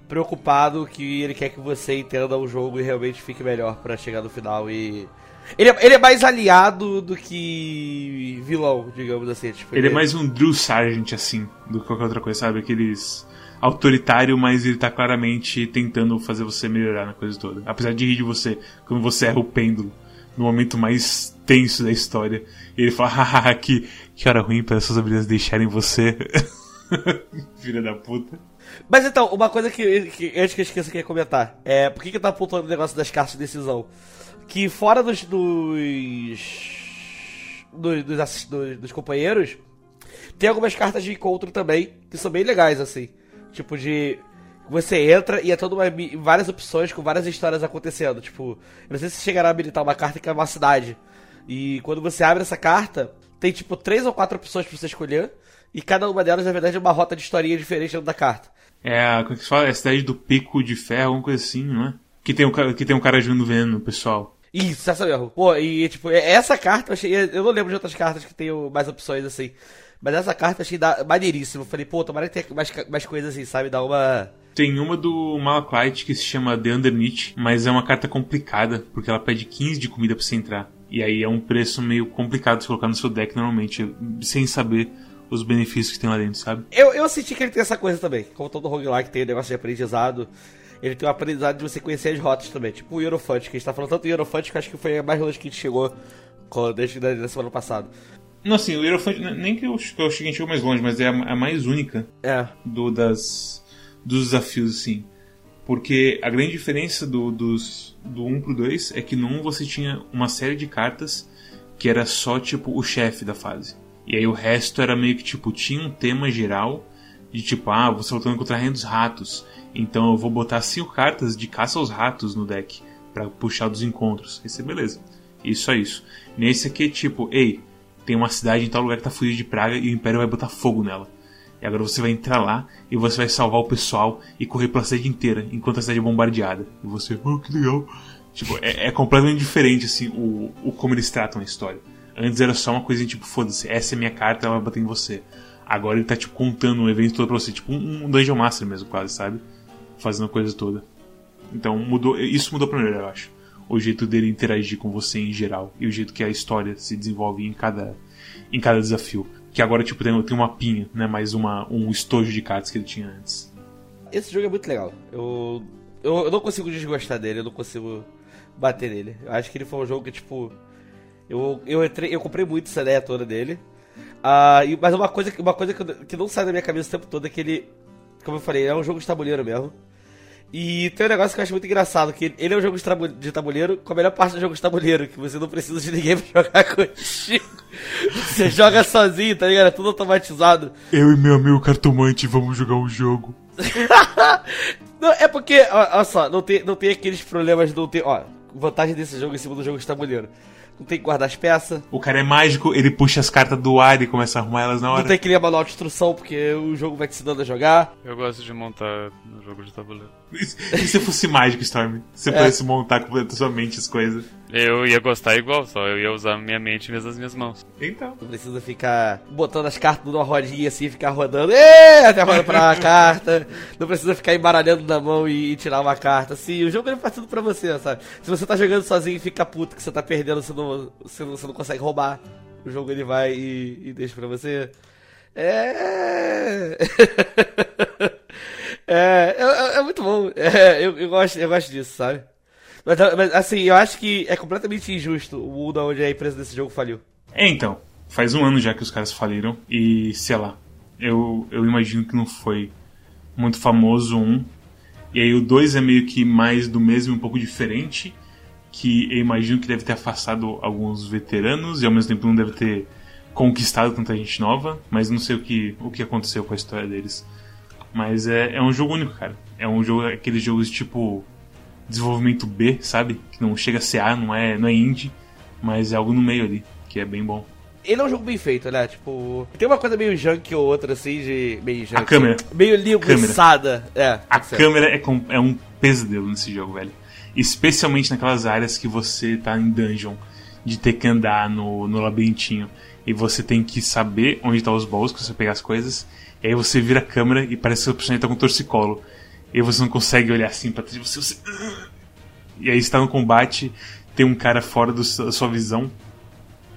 B: preocupado que ele quer que você entenda o jogo e realmente fique melhor para chegar no final e ele é, ele é mais aliado do que vilão, digamos assim. Tipo,
A: ele, é ele, é mais um Drew Sargent, assim, do que qualquer outra coisa, sabe? Aqueles autoritário, mas ele tá claramente tentando fazer você melhorar na coisa toda. Apesar de rir de você quando você erra o pêndulo no momento mais tenso da história. E ele fala, haha, que, que hora ruim para essas habilidades deixarem você. Filha da puta.
B: Mas então, uma coisa que, que antes que eu esqueça que ia comentar. É, por que, que eu tava apontando o negócio das cartas de decisão? Que fora dos dos, dos, dos, dos companheiros, tem algumas cartas de encontro também que são bem legais, assim. Tipo de. Você entra e é toda uma, várias opções com várias histórias acontecendo. Tipo, não sei se chegará a habilitar uma carta que é uma cidade. E quando você abre essa carta, tem tipo três ou quatro opções pra você escolher. E cada uma delas, na verdade, é uma rota de historinha diferente dentro da carta.
A: É, como é que se fala? É a cidade do Pico de Ferro, alguma coisa assim, não é? Que tem um, que tem um cara jogando veneno, pessoal.
B: Isso, essa mesmo. Pô, e tipo, é, essa carta eu achei. Eu não lembro de outras cartas que tenham mais opções assim. Mas essa carta eu achei da, maneiríssima. Falei, pô, tomara que tenha mais, mais coisas assim, sabe? Dá uma.
A: Tem uma do Malachite que se chama The Underneath, mas é uma carta complicada, porque ela pede 15 de comida pra você entrar. E aí é um preço meio complicado de colocar no seu deck normalmente, sem saber os benefícios que tem lá dentro, sabe?
B: Eu, eu senti que ele tem essa coisa também. Como todo roguelike tem o negócio de aprendizado ele tem o aprendizado de você conhecer as rotas também. Tipo o Eurofante, que a gente tá falando tanto do Eurofante que acho que foi a mais longe que a gente chegou desde a semana passada.
A: Não, assim, o Eurofante, nem que eu, que eu cheguei mais longe, mas é a, a mais única
B: é.
A: do, das, dos desafios, assim. Porque a grande diferença do, dos, do 1 pro 2 é que no 1 você tinha uma série de cartas que era só, tipo, o chefe da fase. E aí o resto era meio que, tipo, tinha um tema geral de tipo, ah, você lutando contra a Rainha dos Ratos. Então eu vou botar cinco cartas de caça aos ratos no deck para puxar dos encontros. Isso é beleza. Isso é isso. Nesse aqui, tipo, ei, tem uma cidade em tal lugar que tá fugida de praga e o Império vai botar fogo nela. E agora você vai entrar lá e você vai salvar o pessoal e correr pela cidade inteira enquanto a cidade é bombardeada. E você, oh, que legal. Tipo, é, é completamente diferente, assim, o, o como eles tratam a história. Antes era só uma coisinha tipo, foda-se, essa é minha carta, ela vai bater em você. Agora ele tá, tipo, contando um evento todo pra você, tipo um, Dungeon Master mesmo, quase, sabe? fazendo a coisa toda. Então mudou, isso mudou pra melhor, eu acho. O jeito dele interagir com você em geral e o jeito que a história se desenvolve em cada, em cada desafio. Que agora tipo tem, tem uma pinha, né? Mais uma, um estojo de cartas que ele tinha antes.
B: Esse jogo é muito legal. Eu, eu, eu não consigo desgostar dele, eu não consigo bater nele. Eu acho que ele foi um jogo que tipo eu eu entrei, eu comprei muito essa ideia toda dele. E, mas uma coisa, uma coisa que, que não sai da minha cabeça o tempo todo é que ele, como eu falei, é um jogo de tabuleiro mesmo. E tem um negócio que eu acho muito engraçado, que ele é um jogo de tabu- de tabuleiro com a melhor parte do jogo de tabuleiro, que você não precisa de ninguém pra jogar contigo. Você joga sozinho, tá ligado? É tudo automatizado.
A: Eu e meu amigo cartomante vamos jogar um jogo.
B: Não, é porque, olha só, não tem, não tem aqueles problemas, não tem, ó, vantagem desse jogo em cima do jogo de tabuleiro. Não tem que guardar as peças,
A: O cara é mágico, ele puxa as cartas do ar e começa a arrumar elas na
B: não
A: hora.
B: tem que ler manual de instrução, porque o jogo vai te ensinando a jogar.
C: Eu gosto de montar no jogo de tabuleiro.
A: E se fosse mágico, Storm? Você
B: É.
A: pudesse montar completamente as coisas.
C: Eu ia gostar igual, só eu ia usar minha mente em vez das minhas mãos.
A: Então.
B: Não precisa ficar botando as cartas numa rodinha assim, ficar rodando, Ê! até roda pra carta. Não precisa ficar embaralhando na mão e, e tirar uma carta. Assim, o jogo ele faz tudo pra você, sabe? Se você tá jogando sozinho e fica puto que você tá perdendo, você não, você não, você não consegue roubar. O jogo ele vai e, e deixa pra você. É. é, é, é- é muito bom. É, eu, eu, gosto, eu gosto disso, sabe? Mas, mas, assim, eu acho que é completamente injusto o mundo onde a empresa desse jogo faliu.
A: É, então. Faz um ano já que os caras faliram. E, sei lá. Eu, eu imagino que não foi muito famoso um. E aí o dois é meio que mais do mesmo, um pouco diferente. Que eu imagino que deve ter afastado alguns veteranos e ao mesmo tempo não deve ter conquistado tanta gente nova. Mas não sei o que, o que aconteceu com a história deles. Mas é, é um jogo único, cara. É um jogo, aqueles jogos tipo desenvolvimento B, sabe? Que não chega a ser A, não é, não é indie, mas é algo no meio ali, que é bem bom.
B: Ele é um jogo bem feito, né? Tipo, tem uma coisa meio junk ou outra, assim, de. Meio junk.
A: A câmera.
B: Meio linguiçada. É.
A: A
B: certo.
A: câmera é, com- é um pesadelo nesse jogo, velho. Especialmente naquelas áreas que você tá em dungeon, de ter que andar no, no labirintinho. E você tem que saber onde tá os balls, pra você pegar as coisas. E aí você vira a câmera e parece que o personagem tá com torcicolo. E você não consegue olhar assim pra trás. Você, você... E aí você tá no combate, tem um cara fora da sua visão.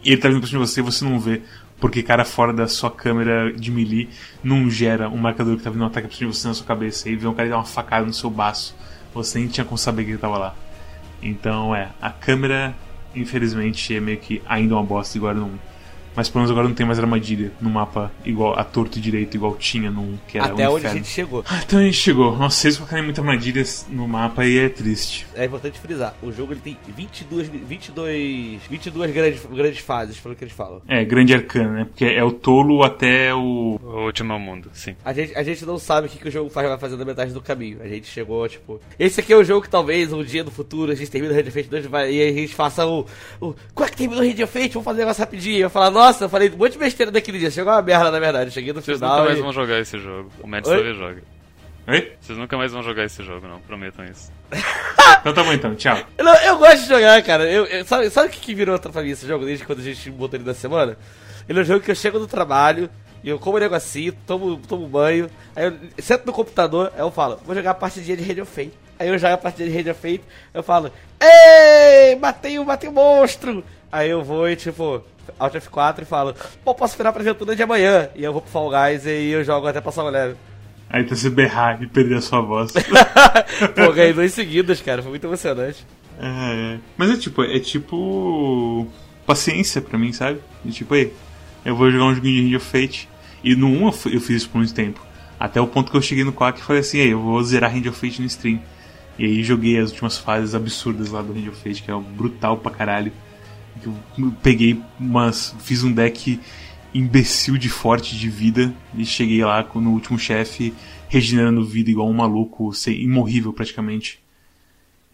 A: E ele tá vindo pra cima de você e você não vê. Porque cara fora da sua câmera de melee não gera um marcador que tá vindo um ataque pra cima de você na sua cabeça. E vê um cara dar uma facada no seu baço. Você nem tinha como saber que ele tava lá. Então é, a câmera, infelizmente, é meio que ainda uma bosta igual no 1. Mas pelo menos agora não tem mais armadilha no mapa igual a torto e direito, igual tinha no 1, que era
B: Até
A: um
B: onde a
A: inferno.
B: gente chegou.
A: Até onde a gente chegou. Nossa, eles colocarem muitas armadilhas no mapa e é triste.
B: É importante frisar, o jogo ele tem 22, 22, 22 grandes, grandes fases, pelo que eles falam.
A: É, grande arcana, né? Porque é o tolo até o.
C: O último mundo, sim.
B: A gente, a gente não sabe o que, que o jogo faz, vai fazer na metade do caminho. A gente chegou, tipo. Esse aqui é o jogo que talvez um dia no futuro a gente termine o Red Fate 2 vai, e a gente faça o. o qual é que terminou o Red Fate? Vamos fazer um negócio rapidinho. Eu falar, nossa, eu falei um monte de besteira daquele dia. Chegou uma merda, na verdade. Eu Cheguei no
C: Vocês
B: final.
C: nunca mais
B: e-
C: vão jogar esse jogo. O Matt
B: Oi?
C: jogue.
A: Oi?
C: Vocês nunca mais vão jogar esse jogo, não. Prometam isso.
A: Então tá bom então, tchau.
B: Não, eu gosto de jogar, cara. Eu, eu- sabe, sabe o que, que virou outra pra mim esse jogo desde quando a gente botou ele na semana? Ele é um jogo que eu chego do trabalho, e eu como um negocinho, tomo, tomo banho, aí eu sento no computador, aí eu falo, vou jogar a partidinha de Radio Fate. Aí eu jogo a partidinha de Radio Fate, eu falo, ei, matei um, matei um monstro! Aí eu vou e tipo, Alt F4 e falo, pô, posso virar pra aventura de amanhã. E eu vou pro Fall Guys e eu jogo até passar o leve.
A: Aí tá você berrar e perder a sua voz.
B: pô, ganhei dois seguidos, cara, foi muito emocionante.
A: É, mas é tipo, é tipo. paciência pra mim, sabe? E tipo, aí, eu vou jogar um joguinho de of Fate. E no 1 eu, fiz isso por muito tempo. Até o ponto que eu cheguei no Quack e falei assim, aí, eu vou zerar Hand of Fate no stream. E aí joguei as últimas fases absurdas lá do Hand of Fate, que é brutal pra caralho. Eu peguei umas. fiz um deck imbecil de forte de vida e cheguei lá no último chefe regenerando vida igual um maluco, sei, imorrível praticamente.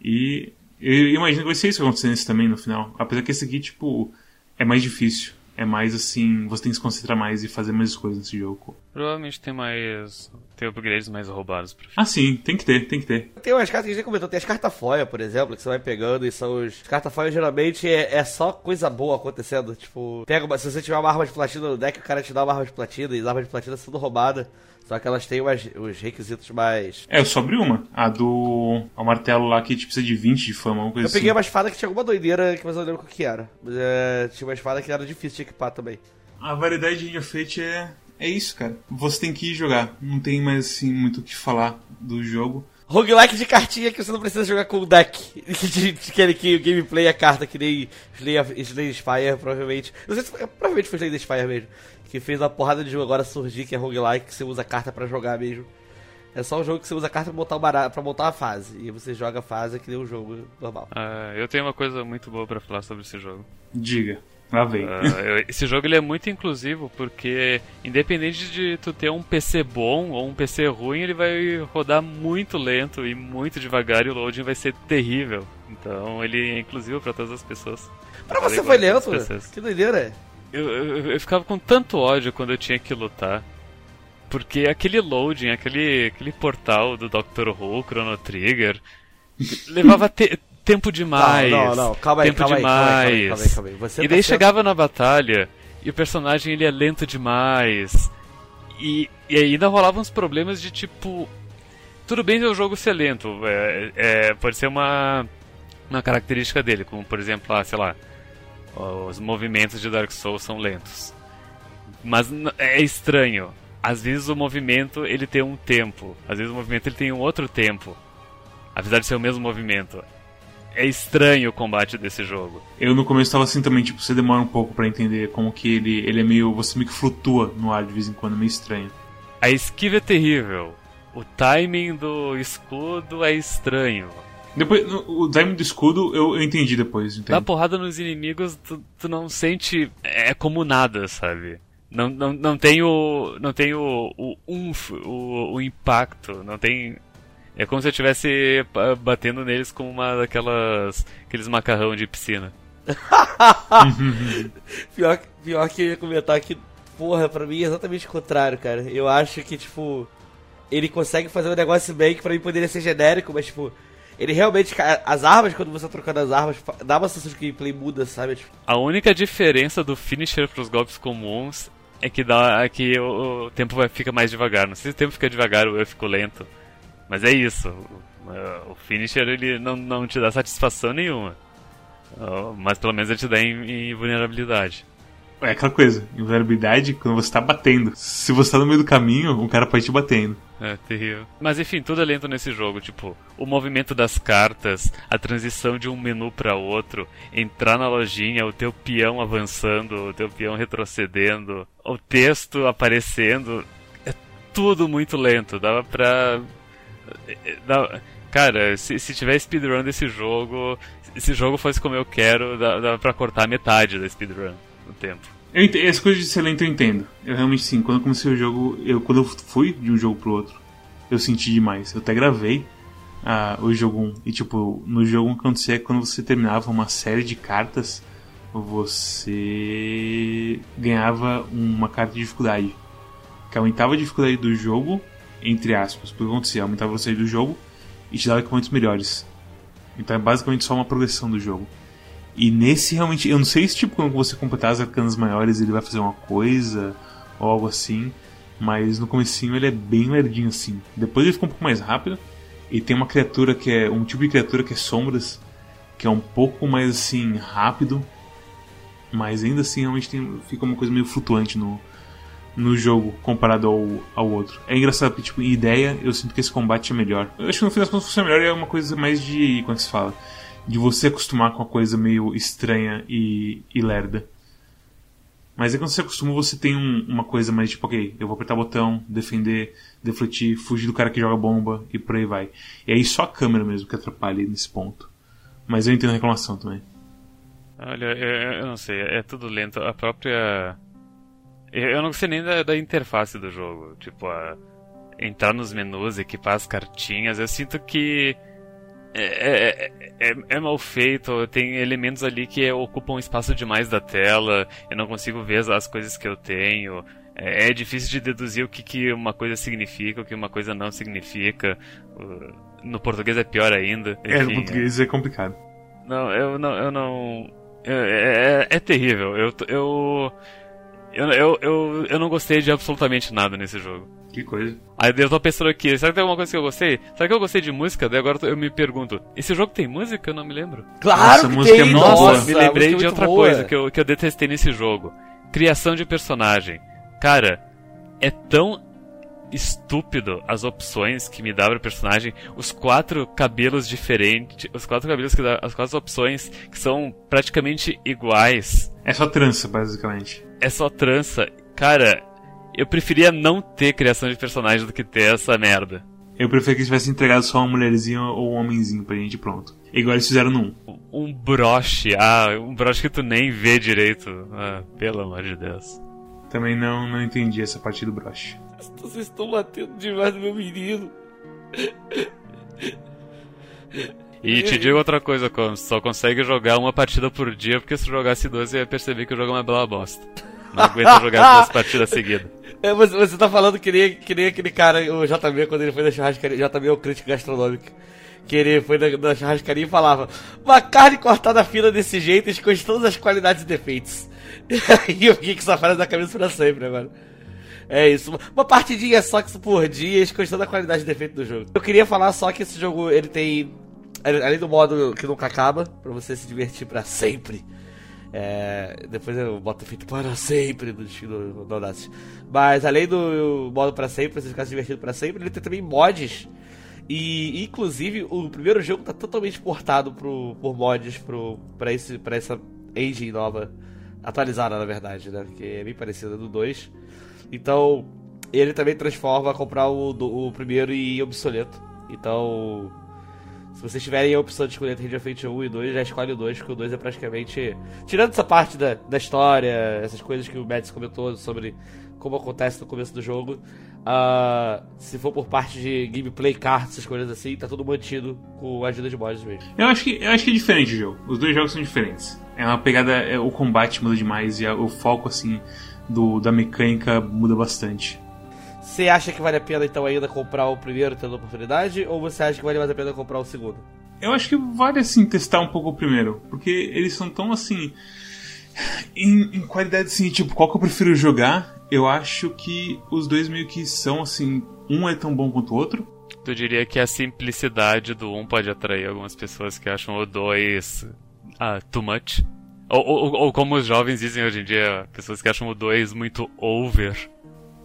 A: E eu imagino que vai ser isso acontecer nesse também no final. Apesar que esse aqui, tipo, é mais difícil. É mais assim, você tem que se concentrar mais e fazer mais coisas nesse jogo.
C: Provavelmente tem mais. Tem upgrades mais roubados pra
A: Ah, sim, tem que ter, tem que ter.
B: Tem umas cartas que a gente comentou, tem as cartas foia, por exemplo, que você vai pegando e são os. As cartas foia geralmente é, é só coisa boa acontecendo. Tipo, pega uma- se você tiver uma arma de platina no deck, o cara te dá uma arma de platina e as armas de platina são tudo roubadas. Só que elas têm umas- os requisitos mais.
A: É, eu só abri uma. A do. O martelo lá que tipo, precisa de 20 de fama, uma coisa
B: Eu peguei
A: assim.
B: uma espada que tinha alguma doideira que eu não lembro o que era. Mas é, tinha uma espada que era difícil de equipar também.
A: A variedade de of Fate é, é isso, cara. Você tem que ir jogar. Não tem mais assim muito o que falar do jogo.
B: Roguelike de cartinha que você não precisa jogar com o deck. De, de, aquele que o gameplay é carta, que nem Slay Spire, provavelmente. Não sei se provavelmente foi Slay Spire mesmo. Que fez uma porrada de jogo agora surgir, que é roguelike, que você usa carta para jogar mesmo. É só um jogo que você usa carta pra montar, o barato, pra montar a fase. E você joga a fase que nem um jogo normal.
C: Uh, eu tenho uma coisa muito boa para falar sobre esse jogo.
A: Diga. Lá vem. Uh,
C: esse jogo ele é muito inclusivo porque, independente de tu ter um PC bom ou um PC ruim, ele vai rodar muito lento e muito devagar e o loading vai ser terrível. Então ele é inclusivo para todas as pessoas.
B: Pra você foi lento? Que doideira.
C: Eu, eu, eu ficava com tanto ódio quando eu tinha que lutar. Porque aquele loading, aquele, aquele portal do Dr. Who, Chrono Trigger, levava te tempo demais.
B: Não, não, não, calma aí,
C: tempo
B: calma
C: demais.
B: Aí, calma aí, calma aí, Você
C: e tá daí sendo... chegava na batalha e o personagem ele é lento demais. E, e ainda rolavam uns problemas de tipo. Tudo bem o jogo ser lento, é, é, pode ser uma, uma característica dele, como por exemplo, ah, sei lá, os movimentos de Dark Souls são lentos. Mas é estranho às vezes o movimento ele tem um tempo, às vezes o movimento ele tem um outro tempo, apesar de ser o mesmo movimento. É estranho o combate desse jogo.
A: Eu no começo estava assim também, tipo, você demora um pouco para entender como que ele, ele é meio. Você meio que flutua no ar de vez em quando, meio estranho.
C: A esquiva é terrível. O timing do escudo é estranho.
A: Depois, o timing do escudo eu, eu entendi depois. Entendi.
C: Dá porrada nos inimigos, tu, tu não sente. É como nada, sabe? Não, não, não tem o. Não tem o, o umf, o, o impacto. Não tem. É como se eu estivesse batendo neles com uma daquelas. aqueles macarrão de piscina.
B: pior, pior que eu ia comentar que, porra, pra mim é exatamente o contrário, cara. Eu acho que, tipo, ele consegue fazer um negócio bem que pra mim poderia ser genérico, mas, tipo, ele realmente. As armas, quando você tá trocando as armas, dá uma sensação de gameplay muda, sabe? Tipo...
C: A única diferença do finisher pros golpes comuns é que dá é que o, o, tempo vai, fica mais devagar. Não sei se o tempo fica devagar ou eu fico lento. Mas é isso. O, finisher ele não, não te dá satisfação nenhuma. Mas pelo menos ele te dá em, em vulnerabilidade.
A: É aquela coisa, invulnerabilidade quando você tá batendo. Se você tá no meio do caminho, um cara pode te batendo.
C: É, terrível. Mas enfim, tudo é lento nesse jogo. Tipo, o movimento das cartas, a transição de um menu para outro, entrar na lojinha, o teu peão avançando, o teu peão retrocedendo, o texto aparecendo. É tudo muito lento. Dava pra. Dava... Cara, se, se tiver speedrun desse jogo, se esse jogo fosse como eu quero, dava, dava pra cortar metade da speedrun no tempo.
A: Eu essa coisa de ser lento eu entendo. Eu realmente sim, quando eu comecei o jogo, eu, quando eu fui de um jogo pro outro, eu senti demais. Eu até gravei uh, o jogo 1. E tipo, no jogo 1 acontecia quando você terminava uma série de cartas, você ganhava uma carta de dificuldade. Que aumentava a dificuldade do jogo, entre aspas. Porque acontecia, aumentava a velocidade do jogo e te dava equipamentos melhores. Então é basicamente só uma progressão do jogo. E nesse realmente, eu não sei se tipo quando você completar as arcanas maiores ele vai fazer uma coisa ou algo assim, mas no comecinho ele é bem lerdinho assim. Depois ele fica um pouco mais rápido e tem uma criatura que é um tipo de criatura que é sombras, que é um pouco mais assim rápido, mas ainda assim realmente tem, fica uma coisa meio flutuante no no jogo comparado ao, ao outro. É engraçado porque, tipo, em ideia, eu sinto que esse combate é melhor. Eu acho que no final das contas funciona melhor é uma coisa mais de. Como é que se fala? De você acostumar com a coisa meio estranha e, e lerda. Mas aí quando você acostuma, você tem um, uma coisa mais tipo, ok, eu vou apertar botão, defender, defletir, fugir do cara que joga bomba e por aí vai. E aí só a câmera mesmo que atrapalha nesse ponto. Mas eu entendo a reclamação também.
C: Olha, eu, eu não sei, é tudo lento. A própria. Eu não sei nem da, da interface do jogo. Tipo, a... entrar nos menus, equipar as cartinhas. Eu sinto que é, é, é, é, mal feito, tem elementos ali que ocupam espaço demais da tela, eu não consigo ver as coisas que eu tenho. É, é difícil de deduzir o que, que uma coisa significa, o que uma coisa não significa. No português é pior ainda.
A: Enfim, é, no português é complicado.
C: Não, eu não. Eu não é, é, é terrível. Eu, eu, eu, eu, eu, eu não gostei de absolutamente nada nesse jogo.
A: Que coisa.
C: Aí eu tô pensando aqui, será que tem alguma coisa que eu gostei? Será que eu gostei de música? Daí agora eu me pergunto, esse jogo tem música? Eu não me lembro.
B: Claro Nossa, que música tem!
C: É Nossa, me lembrei de outra boa. coisa que eu, que eu detestei nesse jogo. Criação de personagem. Cara, é tão estúpido as opções que me dá pro personagem, os quatro cabelos diferentes, os quatro cabelos que dá, as quatro opções que são praticamente iguais.
A: É só trança, basicamente.
C: É só trança. Cara, eu preferia não ter criação de personagem do que ter essa merda.
A: Eu preferia que eles tivessem entregado só uma mulherzinha ou um homenzinho pra gente pronto. Igual eles fizeram no 1.
C: Um broche, ah, um broche que tu nem vê direito. Ah, pelo amor de Deus.
A: Também não, não entendi essa parte do broche.
B: Vocês estão batendo demais no meu menino.
C: E te digo outra coisa, só consegue jogar uma partida por dia, porque se jogasse duas, você ia perceber que o jogo é uma bela bosta. Não aguenta jogar duas partidas seguidas.
B: É, você, você tá falando que nem, que nem aquele cara, o JB, quando ele foi na churrascaria. JB é o crítico gastronômico. Que ele foi na, na churrascaria e falava: Uma carne cortada fina desse jeito esconde todas as qualidades e defeitos. e eu fiquei com essa frase na cabeça pra sempre agora. É isso. Uma partidinha só que por dia, esconde toda a qualidade e defeito do jogo. Eu queria falar só que esse jogo ele tem. Além do modo que nunca acaba, pra você se divertir pra sempre. É, depois eu boto feito para sempre do estilo Audacity. Mas além do modo para sempre, você ficar se divertindo para sempre, ele tem também mods. E inclusive o primeiro jogo tá totalmente portado pro, por mods pro, pra, esse, pra essa engine nova, atualizada na verdade, né? Que é bem parecida do 2. Então ele também transforma comprar o, o primeiro e obsoleto. Então se vocês tiverem a opção de escolher entre Rage of Fate 1 e 2, já escolhe o 2, porque o 2 é praticamente. Tirando essa parte da, da história, essas coisas que o Mads comentou sobre como acontece no começo do jogo. Uh, se for por parte de gameplay, cartas, essas coisas assim, tá tudo mantido com a ajuda de mods mesmo.
A: Eu acho que, eu acho que é diferente o jogo. Os dois jogos são diferentes. É uma pegada. É, o combate muda demais e a, o foco, assim, do, da mecânica muda bastante.
B: Você acha que vale a pena então ainda comprar o primeiro tendo oportunidade? Ou você acha que vale mais a pena comprar o segundo?
A: Eu acho que vale assim testar um pouco o primeiro. Porque eles são tão assim. Em, em qualidade assim, tipo, qual que eu prefiro jogar? Eu acho que os dois meio que são assim. Um é tão bom quanto o outro.
C: Tu diria que a simplicidade do um pode atrair algumas pessoas que acham o dois. Ah, too much? Ou, ou, ou como os jovens dizem hoje em dia, pessoas que acham o 2 muito over.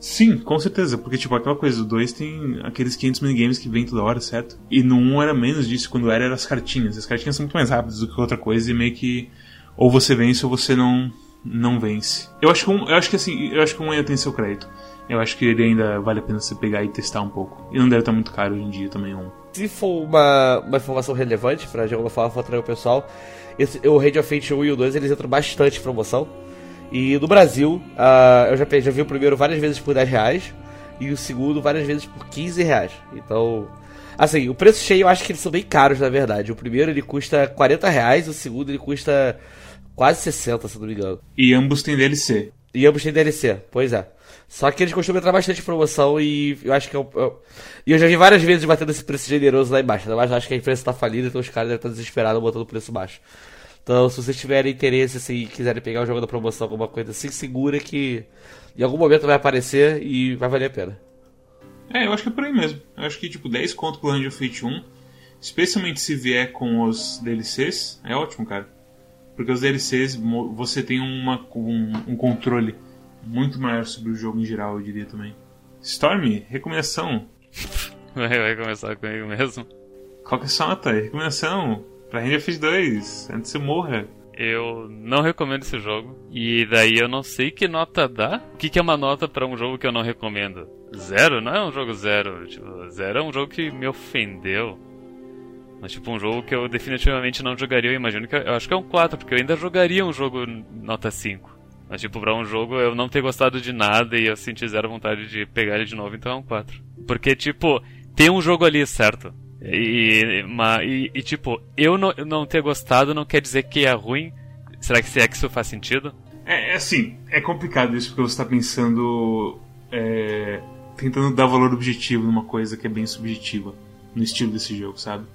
A: Sim, com certeza, porque tipo, aquela coisa, o 2 tem aqueles 500 minigames que vem toda hora, certo? E no 1 um era menos disso, quando era, eram as cartinhas. As cartinhas são muito mais rápidas do que outra coisa e meio que ou você vence ou você não não vence. Eu acho que um, eu acho que assim, eu acho que um ainda tem seu crédito. Eu acho que ele ainda vale a pena você pegar e testar um pouco. E não deve estar muito caro hoje em dia também um.
B: Se for uma, uma informação relevante pra de alguma forma atrair o pessoal, esse, o Rage of Fate 1 e o 2 eles entram bastante em promoção. E no Brasil, uh, eu já, já vi o primeiro várias vezes por 10 reais e o segundo várias vezes por 15 reais. Então, assim, o preço cheio eu acho que eles são bem caros, na verdade. O primeiro ele custa 40 reais, o segundo ele custa quase 60, se não me engano.
A: E ambos têm DLC.
B: E ambos têm DLC, pois é. Só que eles costumam entrar bastante promoção e eu acho que eu, eu, E eu já vi várias vezes batendo esse preço generoso lá embaixo. Mas eu acho que a empresa tá falida, então os caras devem estar desesperados botando o preço baixo. Então, se vocês tiverem interesse, assim, quiserem pegar o jogo da promoção, alguma coisa assim, segura que em algum momento vai aparecer e vai valer a pena.
A: É, eu acho que é por aí mesmo. Eu acho que, tipo, 10 conto pro Ranger Fate 1, especialmente se vier com os DLCs, é ótimo, cara. Porque os DLCs, você tem uma, um, um controle muito maior sobre o jogo em geral, eu diria também. Storm, recomendação.
C: Vai começar comigo mesmo?
A: Qual que é a sua nota? Recomendação pra Ranger Fate 2, antes você morra.
C: Eu não recomendo esse jogo. E daí eu não sei que nota dá. O que, que é uma nota para um jogo que eu não recomendo? Zero? Não é um jogo zero. Tipo, zero é um jogo que me ofendeu. Mas tipo, um jogo que eu definitivamente não jogaria. Eu imagino que. Eu acho que é um 4, porque eu ainda jogaria um jogo nota 5. Mas tipo, pra um jogo eu não ter gostado de nada e eu sentir zero vontade de pegar ele de novo, então é um 4. Porque, tipo, tem um jogo ali, certo? E, e, e, tipo, eu não, não ter gostado não quer dizer que é ruim. Será que, é que isso faz sentido?
A: É, é assim, é complicado isso porque você está pensando. É, tentando dar valor objetivo numa coisa que é bem subjetiva. No estilo desse jogo, sabe?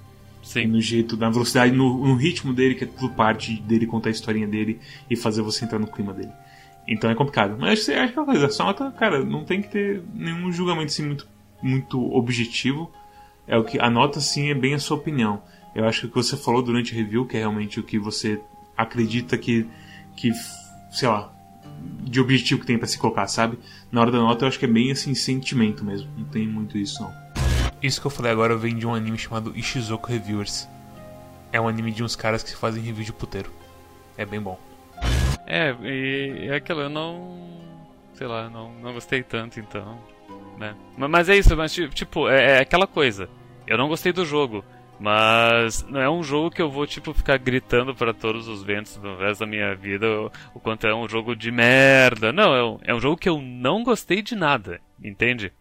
C: Sim.
A: E no jeito, na velocidade, no, no, ritmo dele, que é tudo parte dele contar a historinha dele e fazer você entrar no clima dele. Então é complicado. Mas acho que é aquela coisa, só nota, cara, não tem que ter nenhum julgamento assim muito, muito objetivo é o que a nota sim é bem a sua opinião. Eu acho que o que você falou durante a review, que é realmente o que você acredita que, que sei lá, de objetivo que tem para se colocar, sabe? Na hora da nota eu acho que é bem assim, sentimento mesmo. Não tem muito isso não. Isso que eu falei agora vem de um anime chamado Ishizoku Reviewers. É um anime de uns caras que fazem review de puteiro. É bem bom.
C: É, e, e aquilo, eu não. Sei lá, não, não gostei tanto então. Né? Mas, mas é isso, mas tipo, é, é aquela coisa. Eu não gostei do jogo. Mas não é um jogo que eu vou, tipo, ficar gritando para todos os ventos no resto da minha vida o, o quanto é um jogo de merda. Não, é um, é um jogo que eu não gostei de nada, entende?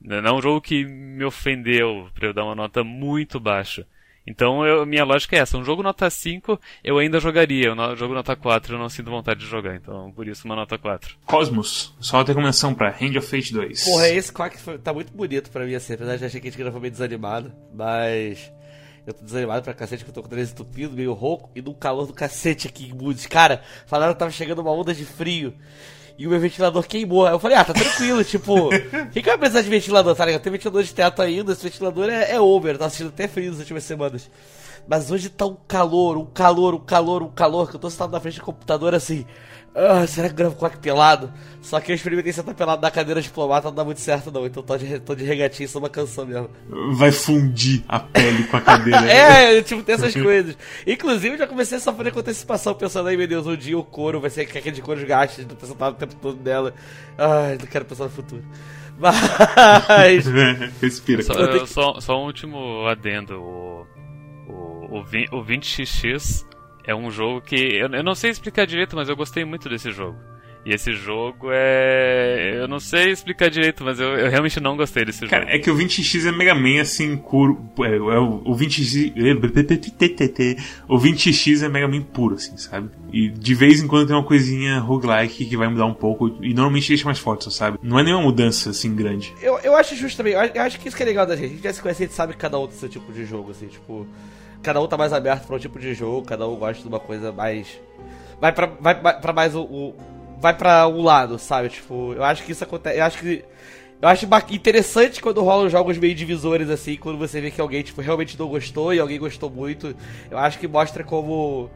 C: Não é um jogo que me ofendeu pra eu dar uma nota muito baixa. Então, eu, minha lógica é essa. Um jogo nota 5 eu ainda jogaria. Um jogo nota 4 eu não sinto vontade de jogar. Então, por isso, uma nota 4.
A: Cosmos. Só uma recomendação pra Hand of Fate 2.
B: Porra, esse Quack tá muito bonito pra mim, assim. Apesar de achar que a gente gravou meio desanimado. Mas... Eu tô desanimado pra cacete, que eu tô com o nariz entupido, meio rouco e no calor do cacete aqui em Moods. Cara, falaram que tava chegando uma onda de frio e o meu ventilador queimou. Aí eu falei, ah, tá tranquilo, tipo, quem que vai precisar de ventilador, tá ligado? Tem ventilador de teto ainda, esse ventilador é, é over, tá assistindo até frio nas últimas semanas. Mas hoje tá um calor, um calor, um calor, um calor, que eu tô sentado na frente do computador assim. Ah, será que gravo quack pelado? Só que eu experimentei sentar pelado na cadeira diplomata, não dá muito certo não. Então tô de, tô de regatinho, só uma canção mesmo.
A: Vai fundir a pele com a cadeira.
B: é, tipo, tem essas coisas. Inclusive, eu já comecei a sofrer com antecipação, pensando aí, meu Deus, um dia o couro vai ser aquele de couro não tô sentado o tempo todo dela. Ai, não quero pensar no futuro. Mas.
A: Respira,
C: só, só, só, um último adendo. O, o, o, 20, o 20XX é um jogo que. Eu, eu não sei explicar direito, mas eu gostei muito desse jogo. E esse jogo é. Eu não sei explicar direito, mas eu, eu realmente não gostei desse
A: Cara,
C: jogo.
A: É que o 20x é Mega Man assim, curo. É, é o, o 20x. O 20x é Mega Man puro, assim, sabe? E de vez em quando tem uma coisinha roguelike que vai mudar um pouco. E normalmente deixa mais forte, sabe? Não é nenhuma mudança assim grande.
B: Eu, eu acho justo também. Eu acho que isso que é legal da gente. A gente já se conhece, a gente sabe cada um do seu tipo de jogo, assim, tipo cada um tá mais aberto para um tipo de jogo, cada um gosta de uma coisa mais. Vai pra, vai, pra mais o, o. Vai pra um lado, sabe? Tipo, eu acho que isso acontece. Eu acho que. Eu acho interessante quando rolam jogos meio divisores assim, quando você vê que alguém tipo, realmente não gostou e alguém gostou muito. Eu acho que mostra como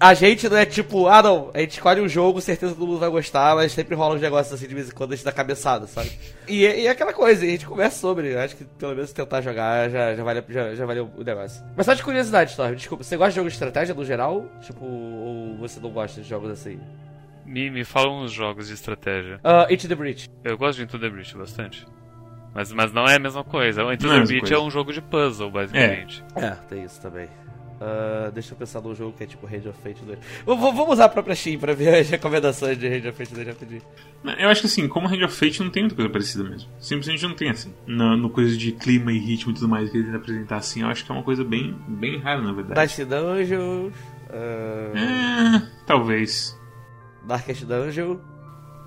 B: a gente não é tipo, ah não, a gente escolhe um jogo, certeza todo mundo vai gostar, mas sempre rola uns negócios assim de vez em quando a gente dá cabeçada, sabe? E, e é aquela coisa, a gente conversa sobre, acho que pelo menos tentar jogar já, já, vale, já, já valeu o negócio. Mas só de curiosidade, Storm, desculpa, você gosta de jogos de estratégia no geral? Tipo, ou você não gosta de jogos assim?
C: Me, me fala uns jogos de estratégia.
B: Uh, Into the Breach.
C: Eu gosto de Into the Breach bastante. Mas, mas não é a mesma coisa. Into the é Breach é um jogo de puzzle, basicamente.
B: É, é tem isso também. Uh, deixa eu pensar num jogo que é tipo Rage of Fate 2. Vamos usar a própria Steam pra ver as recomendações de Rage of Fate 2 rapidinho.
A: Eu acho que assim, como Rage of Fate não tem muita coisa parecida mesmo. Simplesmente não tem assim. No, no coisa de clima e ritmo e tudo mais que eles apresentar assim, eu acho que é uma coisa bem, bem rara na verdade.
B: Dice Dungeon. Uh...
A: É, talvez.
B: Darkest Dungeon.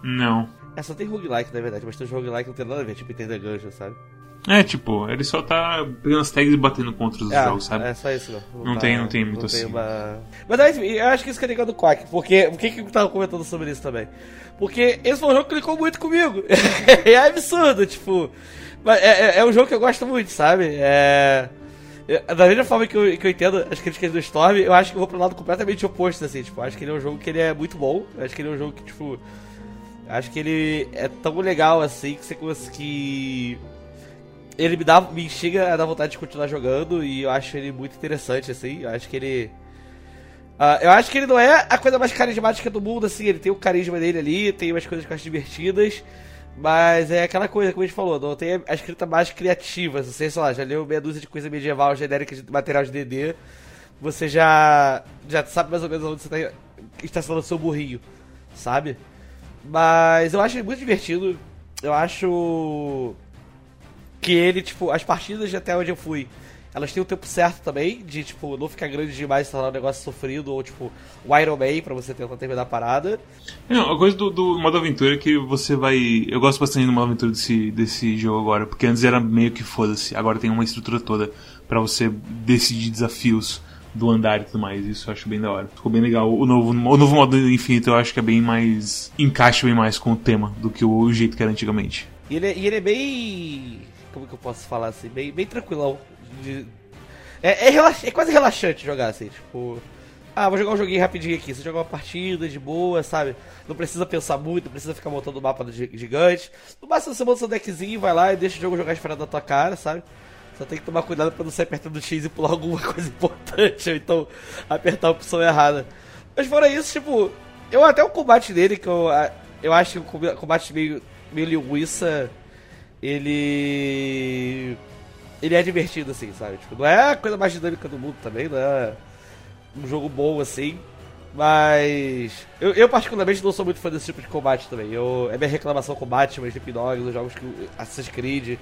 A: Não.
B: É, só tem roguelike na verdade, mas tem roguelike não tem nada a ver, tipo Enter Gungeon, sabe?
A: É, tipo, ele só tá pegando as tags e batendo contra os
B: é,
A: jogos, sabe?
B: É, só isso,
A: não. Não, tá, tem, não tem muito não assim. Tem
B: uma... Mas eu acho que isso que é legal do Quack, porque. Por que que eu tava comentando sobre isso também? Porque esse foi um jogo que clicou muito comigo. é absurdo, tipo. É, é, é, um jogo que eu gosto muito, sabe? É. Da mesma forma que eu, que eu entendo as críticas do Storm, eu acho que eu vou pro lado completamente oposto, assim, tipo, acho que ele é um jogo que ele é muito bom, acho que ele é um jogo que, tipo. Acho que ele é tão legal assim que você consegue ele me dá, me chega a dar vontade de continuar jogando e eu acho ele muito interessante, assim. Eu acho que ele. Uh, eu acho que ele não é a coisa mais carismática do mundo, assim. Ele tem o carisma dele ali, tem umas coisas que eu acho divertidas. Mas é aquela coisa, como a gente falou, não tem a escrita mais criativa. Você, sei lá, já leu meia dúzia de coisa medieval genérica de material de DD. Você já, já sabe mais ou menos onde você está estacionando seu burrinho, sabe? Mas eu acho ele muito divertido. Eu acho que ele, tipo, as partidas de até onde eu fui, elas têm o tempo certo também, de, tipo, não ficar grande demais se tornar um negócio sofrido, ou, tipo, o Iron Man pra você tentar terminar a parada.
A: Não, a coisa do, do modo aventura é que você vai. Eu gosto bastante do modo aventura desse, desse jogo agora, porque antes era meio que foda-se, agora tem uma estrutura toda para você decidir desafios do andar e tudo mais. Isso eu acho bem da hora. Ficou bem legal. O novo, o novo modo infinito eu acho que é bem mais. encaixa bem mais com o tema do que o jeito que era antigamente.
B: E ele, é, e ele é bem como que eu posso falar assim? Bem, bem tranquilão. De, é, é, relax, é quase relaxante jogar assim, tipo. ah, vou jogar um joguinho rapidinho aqui. Você joga uma partida de boa, sabe? Não precisa pensar muito, não precisa ficar montando o mapa gigante. No máximo você monta seu deckzinho, vai lá e deixa o jogo jogar esperando na tua cara, sabe? Só tem que tomar cuidado pra não sair apertando X e pular alguma coisa importante, ou então apertar a opção errada. Mas fora isso, tipo, eu até o combate dele, que eu, eu acho que o combate meio, meio linguiça, ele. Ele é divertido, assim, sabe? Tipo, não é a coisa mais dinâmica do mundo também, não é um jogo bom assim. Mas. Eu, eu, particularmente não sou muito fã desse tipo de combate também. Eu, é minha reclamação com Batman, Sleep Dogs, os jogos que. Assassin's Creed.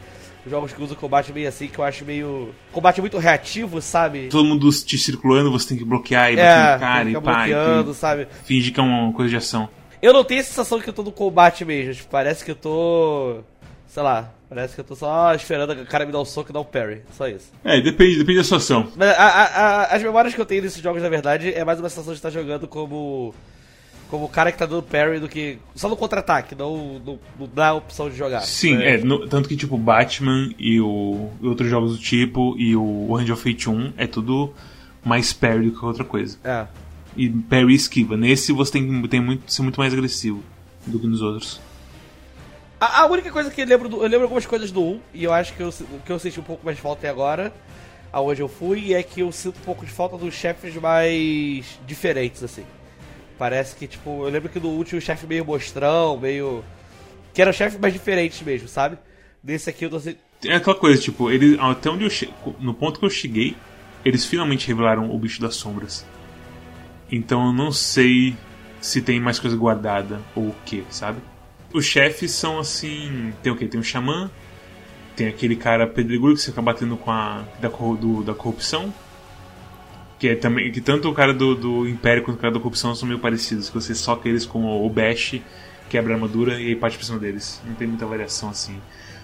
B: Os jogos que usam combate meio assim, que eu acho meio. Combate muito reativo, sabe?
A: Todo mundo te circulando, você tem que bloquear e bater é, no cara e pá.
B: bloqueando, e sabe?
A: Fingir que é uma coisa de ação.
B: Eu não tenho a sensação que eu tô no combate mesmo. Tipo, parece que eu tô. Sei lá, Parece que eu tô só esperando o cara me dar um soco e dar um parry. Só isso.
A: É, depende, depende da situação.
B: Mas a, a, a, as memórias que eu tenho desses jogos, na verdade, é mais uma sensação de estar jogando como. Como o cara que tá dando parry do que. Só no contra-ataque, não, não, não, dá a opção de jogar.
A: Sim, é, no, tanto que tipo Batman e, o, e outros jogos do tipo e o Hand of Fate 1 é tudo mais parry do que outra coisa.
B: É.
A: E parry esquiva. Nesse você tem, tem muito, ser muito mais agressivo do que nos outros.
B: A, a, única coisa que eu lembro, do, eu lembro algumas coisas do 1, e eu acho que eu, que eu senti um pouco mais de falta até agora, aonde eu fui, é que eu sinto um pouco de falta dos chefes mais diferentes, assim. Parece que, tipo, eu lembro que no último o chefe meio mostrão, meio. Que eram chefes mais diferentes mesmo, sabe? Desse aqui eu tô
A: É aquela coisa, tipo, ele, até onde eu che... no ponto que eu cheguei, eles finalmente revelaram o bicho das sombras. Então eu não sei se tem mais coisa guardada ou o que, sabe? Os chefes são assim. Tem o quê? Tem o xamã, tem aquele cara pedregulho que você fica batendo com a. da, do, da corrupção. Que é também. Que tanto o cara do, do Império quanto o cara da corrupção são meio parecidos. Que você soca eles com o Bash, quebra a armadura e aí parte pra cima deles. Não tem muita variação assim.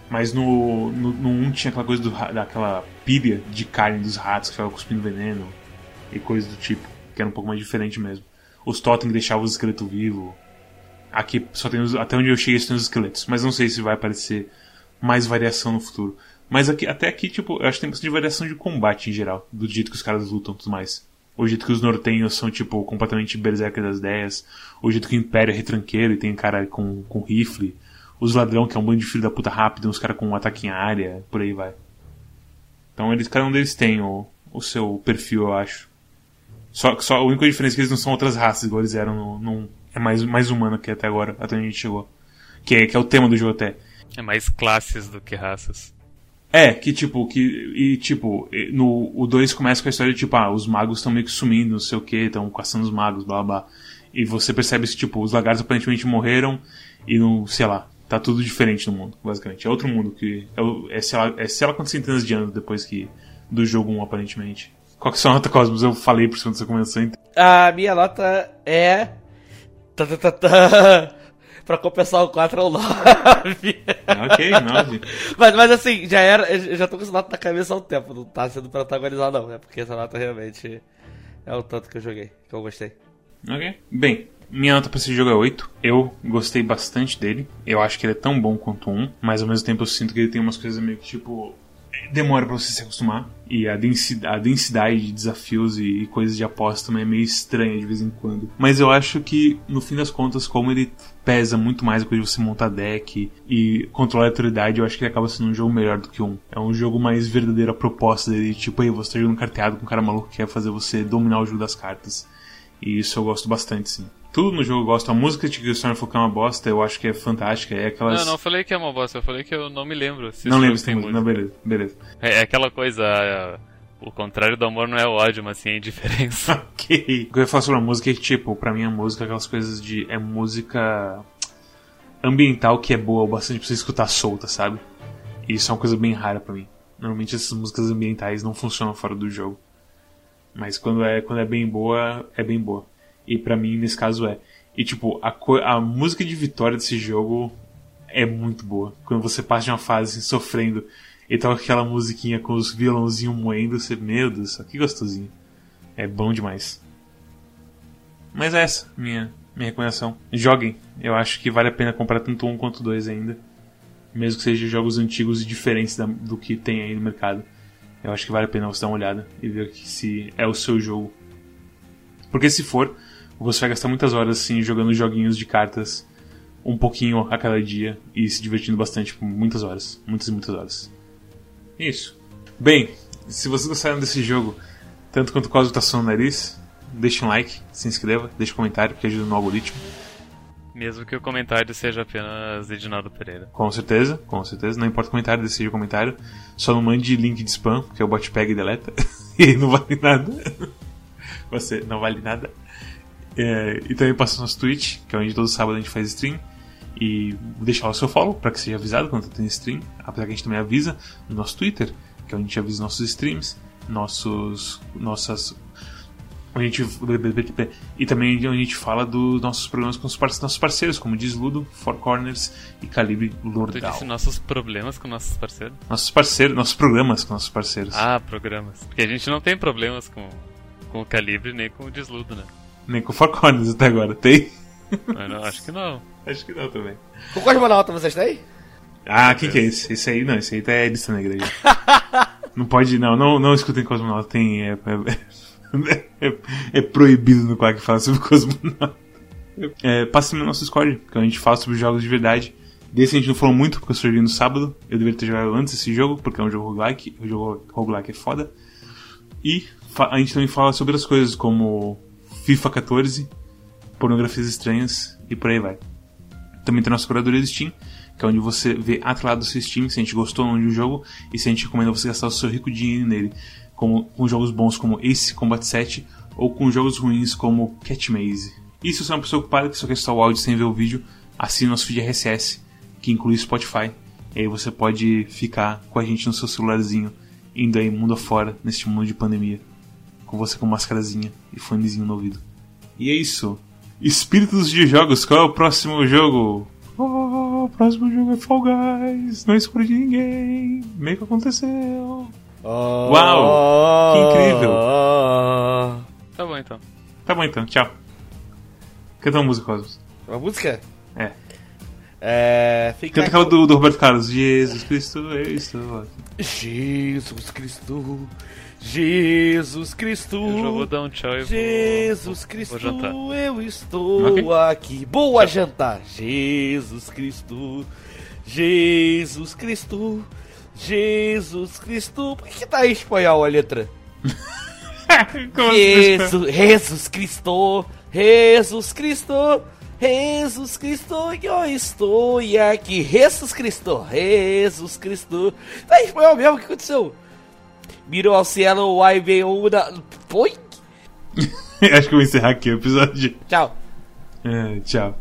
A: Mas no, no, no 1 tinha aquela coisa do, daquela pilha de carne dos ratos que ficava cuspindo veneno e coisas do tipo, que era um pouco mais diferente mesmo. Os totem deixavam os esqueletos vivos. Aqui só tem os, até onde eu cheguei tem os esqueletos, mas não sei se vai aparecer mais variação no futuro. Mas aqui, até aqui, tipo, eu acho que tem bastante variação de combate em geral, do jeito que os caras lutam e tudo mais. O jeito que os nortenhos são, tipo, completamente berserker das ideias. O jeito que o Império é retranqueiro e tem cara com, com rifle. Os ladrão, que é um bando de filho da puta rápido, uns caras com um ataque em área, por aí vai. Então eles, cada um deles tem o, o seu perfil, eu acho. Só, só a única diferença é que eles não são outras raças, igual eles eram no, no é mais, mais humano que até agora, até onde a gente chegou. Que é, que é o tema do jogo até.
C: É mais classes do que raças.
A: É, que tipo, que. E tipo, no, o 2 começa com a história de tipo, ah, os magos estão meio que sumindo, não sei o que, estão caçando os magos, blá blá. E você percebe que, tipo, os lagartos aparentemente morreram e não, sei lá, tá tudo diferente no mundo, basicamente. É outro mundo que. É, é, sei, lá, é sei lá quantas centenas de anos depois que. Do jogo 1, aparentemente. Qual que é a sua nota, Cosmos? Eu falei por cima dessa convenção.
B: A minha nota é Tá, tá, tá, tá. pra compensar o 4 é o 9.
A: ok, 9.
B: mas, mas assim, já era. Eu já tô com essa nota na cabeça há um tempo. Não tá sendo protagonizado, não, né? Porque essa nota realmente é o tanto que eu joguei, que eu gostei.
A: Ok. Bem, minha nota pra esse jogo é 8. Eu gostei bastante dele. Eu acho que ele é tão bom quanto um, mas ao mesmo tempo eu sinto que ele tem umas coisas meio que tipo demora para você se acostumar. E a densidade, a densidade de desafios e, coisas de aposta também é meio estranha de vez em quando. Mas eu acho que, no fim das contas, como ele pesa muito mais a coisa de você montar deck e controlar a autoridade, eu acho que ele acaba sendo um jogo melhor do que um. É um jogo mais verdadeiro a proposta dele. Tipo, aí você tá jogando carteado com um cara maluco que quer fazer você dominar o jogo das cartas. E isso eu gosto bastante, sim. Tudo no jogo eu gosto. A música de Christopher Folk é uma bosta, eu acho que é fantástica. É aquelas...
C: Não, não falei que é uma bosta, eu falei que eu não me lembro.
A: Se não lembro se tem música. Não, beleza, beleza.
C: É, é aquela coisa. É, o contrário do amor não é o ódio, mas sim a indiferença.
A: ok. O que eu falar sobre a música é que, tipo, pra mim a música é aquelas coisas de. É música ambiental que é boa o bastante pra você escutar solta, sabe? E isso é uma coisa bem rara para mim. Normalmente essas músicas ambientais não funcionam fora do jogo. Mas quando é, quando é bem boa, é bem boa. E para mim, nesse caso, é. E tipo, a, a música de vitória desse jogo é muito boa. Quando você passa de uma fase sofrendo e toca aquela musiquinha com os violãozinhos moendo, você, meu Deus, que gostosinho. É bom demais. Mas é essa, minha, minha recomendação. Joguem. Eu acho que vale a pena comprar tanto um quanto dois ainda. Mesmo que sejam jogos antigos e diferentes da, do que tem aí no mercado. Eu acho que vale a pena você dar uma olhada e ver se é o seu jogo Porque se for, você vai gastar muitas horas assim jogando joguinhos de cartas um pouquinho a cada dia e se divertindo bastante por muitas horas, muitas e muitas horas. Isso. Bem, se vocês gostaram desse jogo, tanto quanto o Cosmo tá no nariz, deixe um like, se inscreva, deixe um comentário que ajuda no algoritmo.
C: Mesmo que o comentário seja apenas Edinaldo Pereira.
A: Com certeza, com certeza. Não importa o comentário, decide o comentário. Só não mande link de spam, porque o bot pega e deleta. e não vale nada. Você não vale nada. É, e também passa no nosso Twitch, que é onde todo sábado a gente faz stream. E deixar o seu follow para que seja avisado quando tem stream. Apesar que a gente também avisa no nosso Twitter, que é onde a gente avisa nossos streams, nossos, nossas a gente, e também onde a gente fala dos nossos problemas com os nossos parceiros, como Desludo, Four Corners e Calibre Lordal. Tu
C: disse nossos problemas com nossos parceiros?
A: Nossos parceiros, nossos programas com nossos parceiros.
C: Ah, programas. Porque a gente não tem problemas com, com o Calibre nem com o Desludo, né?
A: Nem com o Four Corners até agora, tem?
C: Não, acho que não.
A: Acho que não também.
B: Com Cosmonauta vocês têm?
A: Ah, quem que é esse? Esse aí, não, esse aí tá é lista negra não pode, não, não, não escutem Cosmonauta, tem... É, é, é, é, proibido no Quack falar sobre Cosmonauta. É, passe no nosso Discord, que a gente fala sobre jogos de verdade. Desse a gente não falou muito, porque eu joguei no sábado. Eu deveria ter jogado antes esse jogo, porque é um jogo roguelike. O jogo roguelike é foda. E a gente também fala sobre as coisas como FIFA 14, pornografias estranhas e por aí vai. Também tem nossa curadoria do Steam, que é onde você vê atrelado do seu Steam se a gente gostou ou não de um jogo e se a gente recomenda você gastar o seu rico dinheiro nele como, com jogos bons como Ace Combat 7 ou com jogos ruins como Catch Maze. E se você é uma pessoa ocupada que só quer só o áudio sem ver o vídeo, assine nosso feed RSS, que inclui Spotify. E aí você pode ficar com a gente no seu celularzinho, indo aí mundo afora, neste mundo de pandemia. Com você com máscarazinha e fonezinho no ouvido. E é isso. Espíritos de jogos, qual é o próximo jogo? Oh, o próximo jogo é Fall Guys. Não escolhi ninguém. Meio que aconteceu. Oh, Uau! Que incrível!
C: Tá bom então.
A: Tá bom então, tchau. Canta uma música, Cosmos.
B: Uma música?
A: É.
B: É.
A: Fica Canta aquela do, do Roberto Carlos. Jesus Cristo, eu estou
B: Jesus Cristo. Jesus Cristo.
C: Eu já vou dar um tchau e
B: Jesus
C: vou,
B: Cristo,
C: vou
B: eu estou okay. aqui. Boa tchau. jantar. Jesus Cristo. Jesus Cristo. Jesus Cristo. Por que, que tá em espanhol a letra? Jesus, Jesus Cristo, Jesus Cristo, Jesus Cristo, eu estou aqui. Jesus Cristo, Jesus Cristo. Tá em espanhol mesmo? O que aconteceu? Mirou ao cielo, o veio uma. Põe?
A: Acho que eu vou encerrar aqui o episódio.
B: Tchau.
A: É, tchau.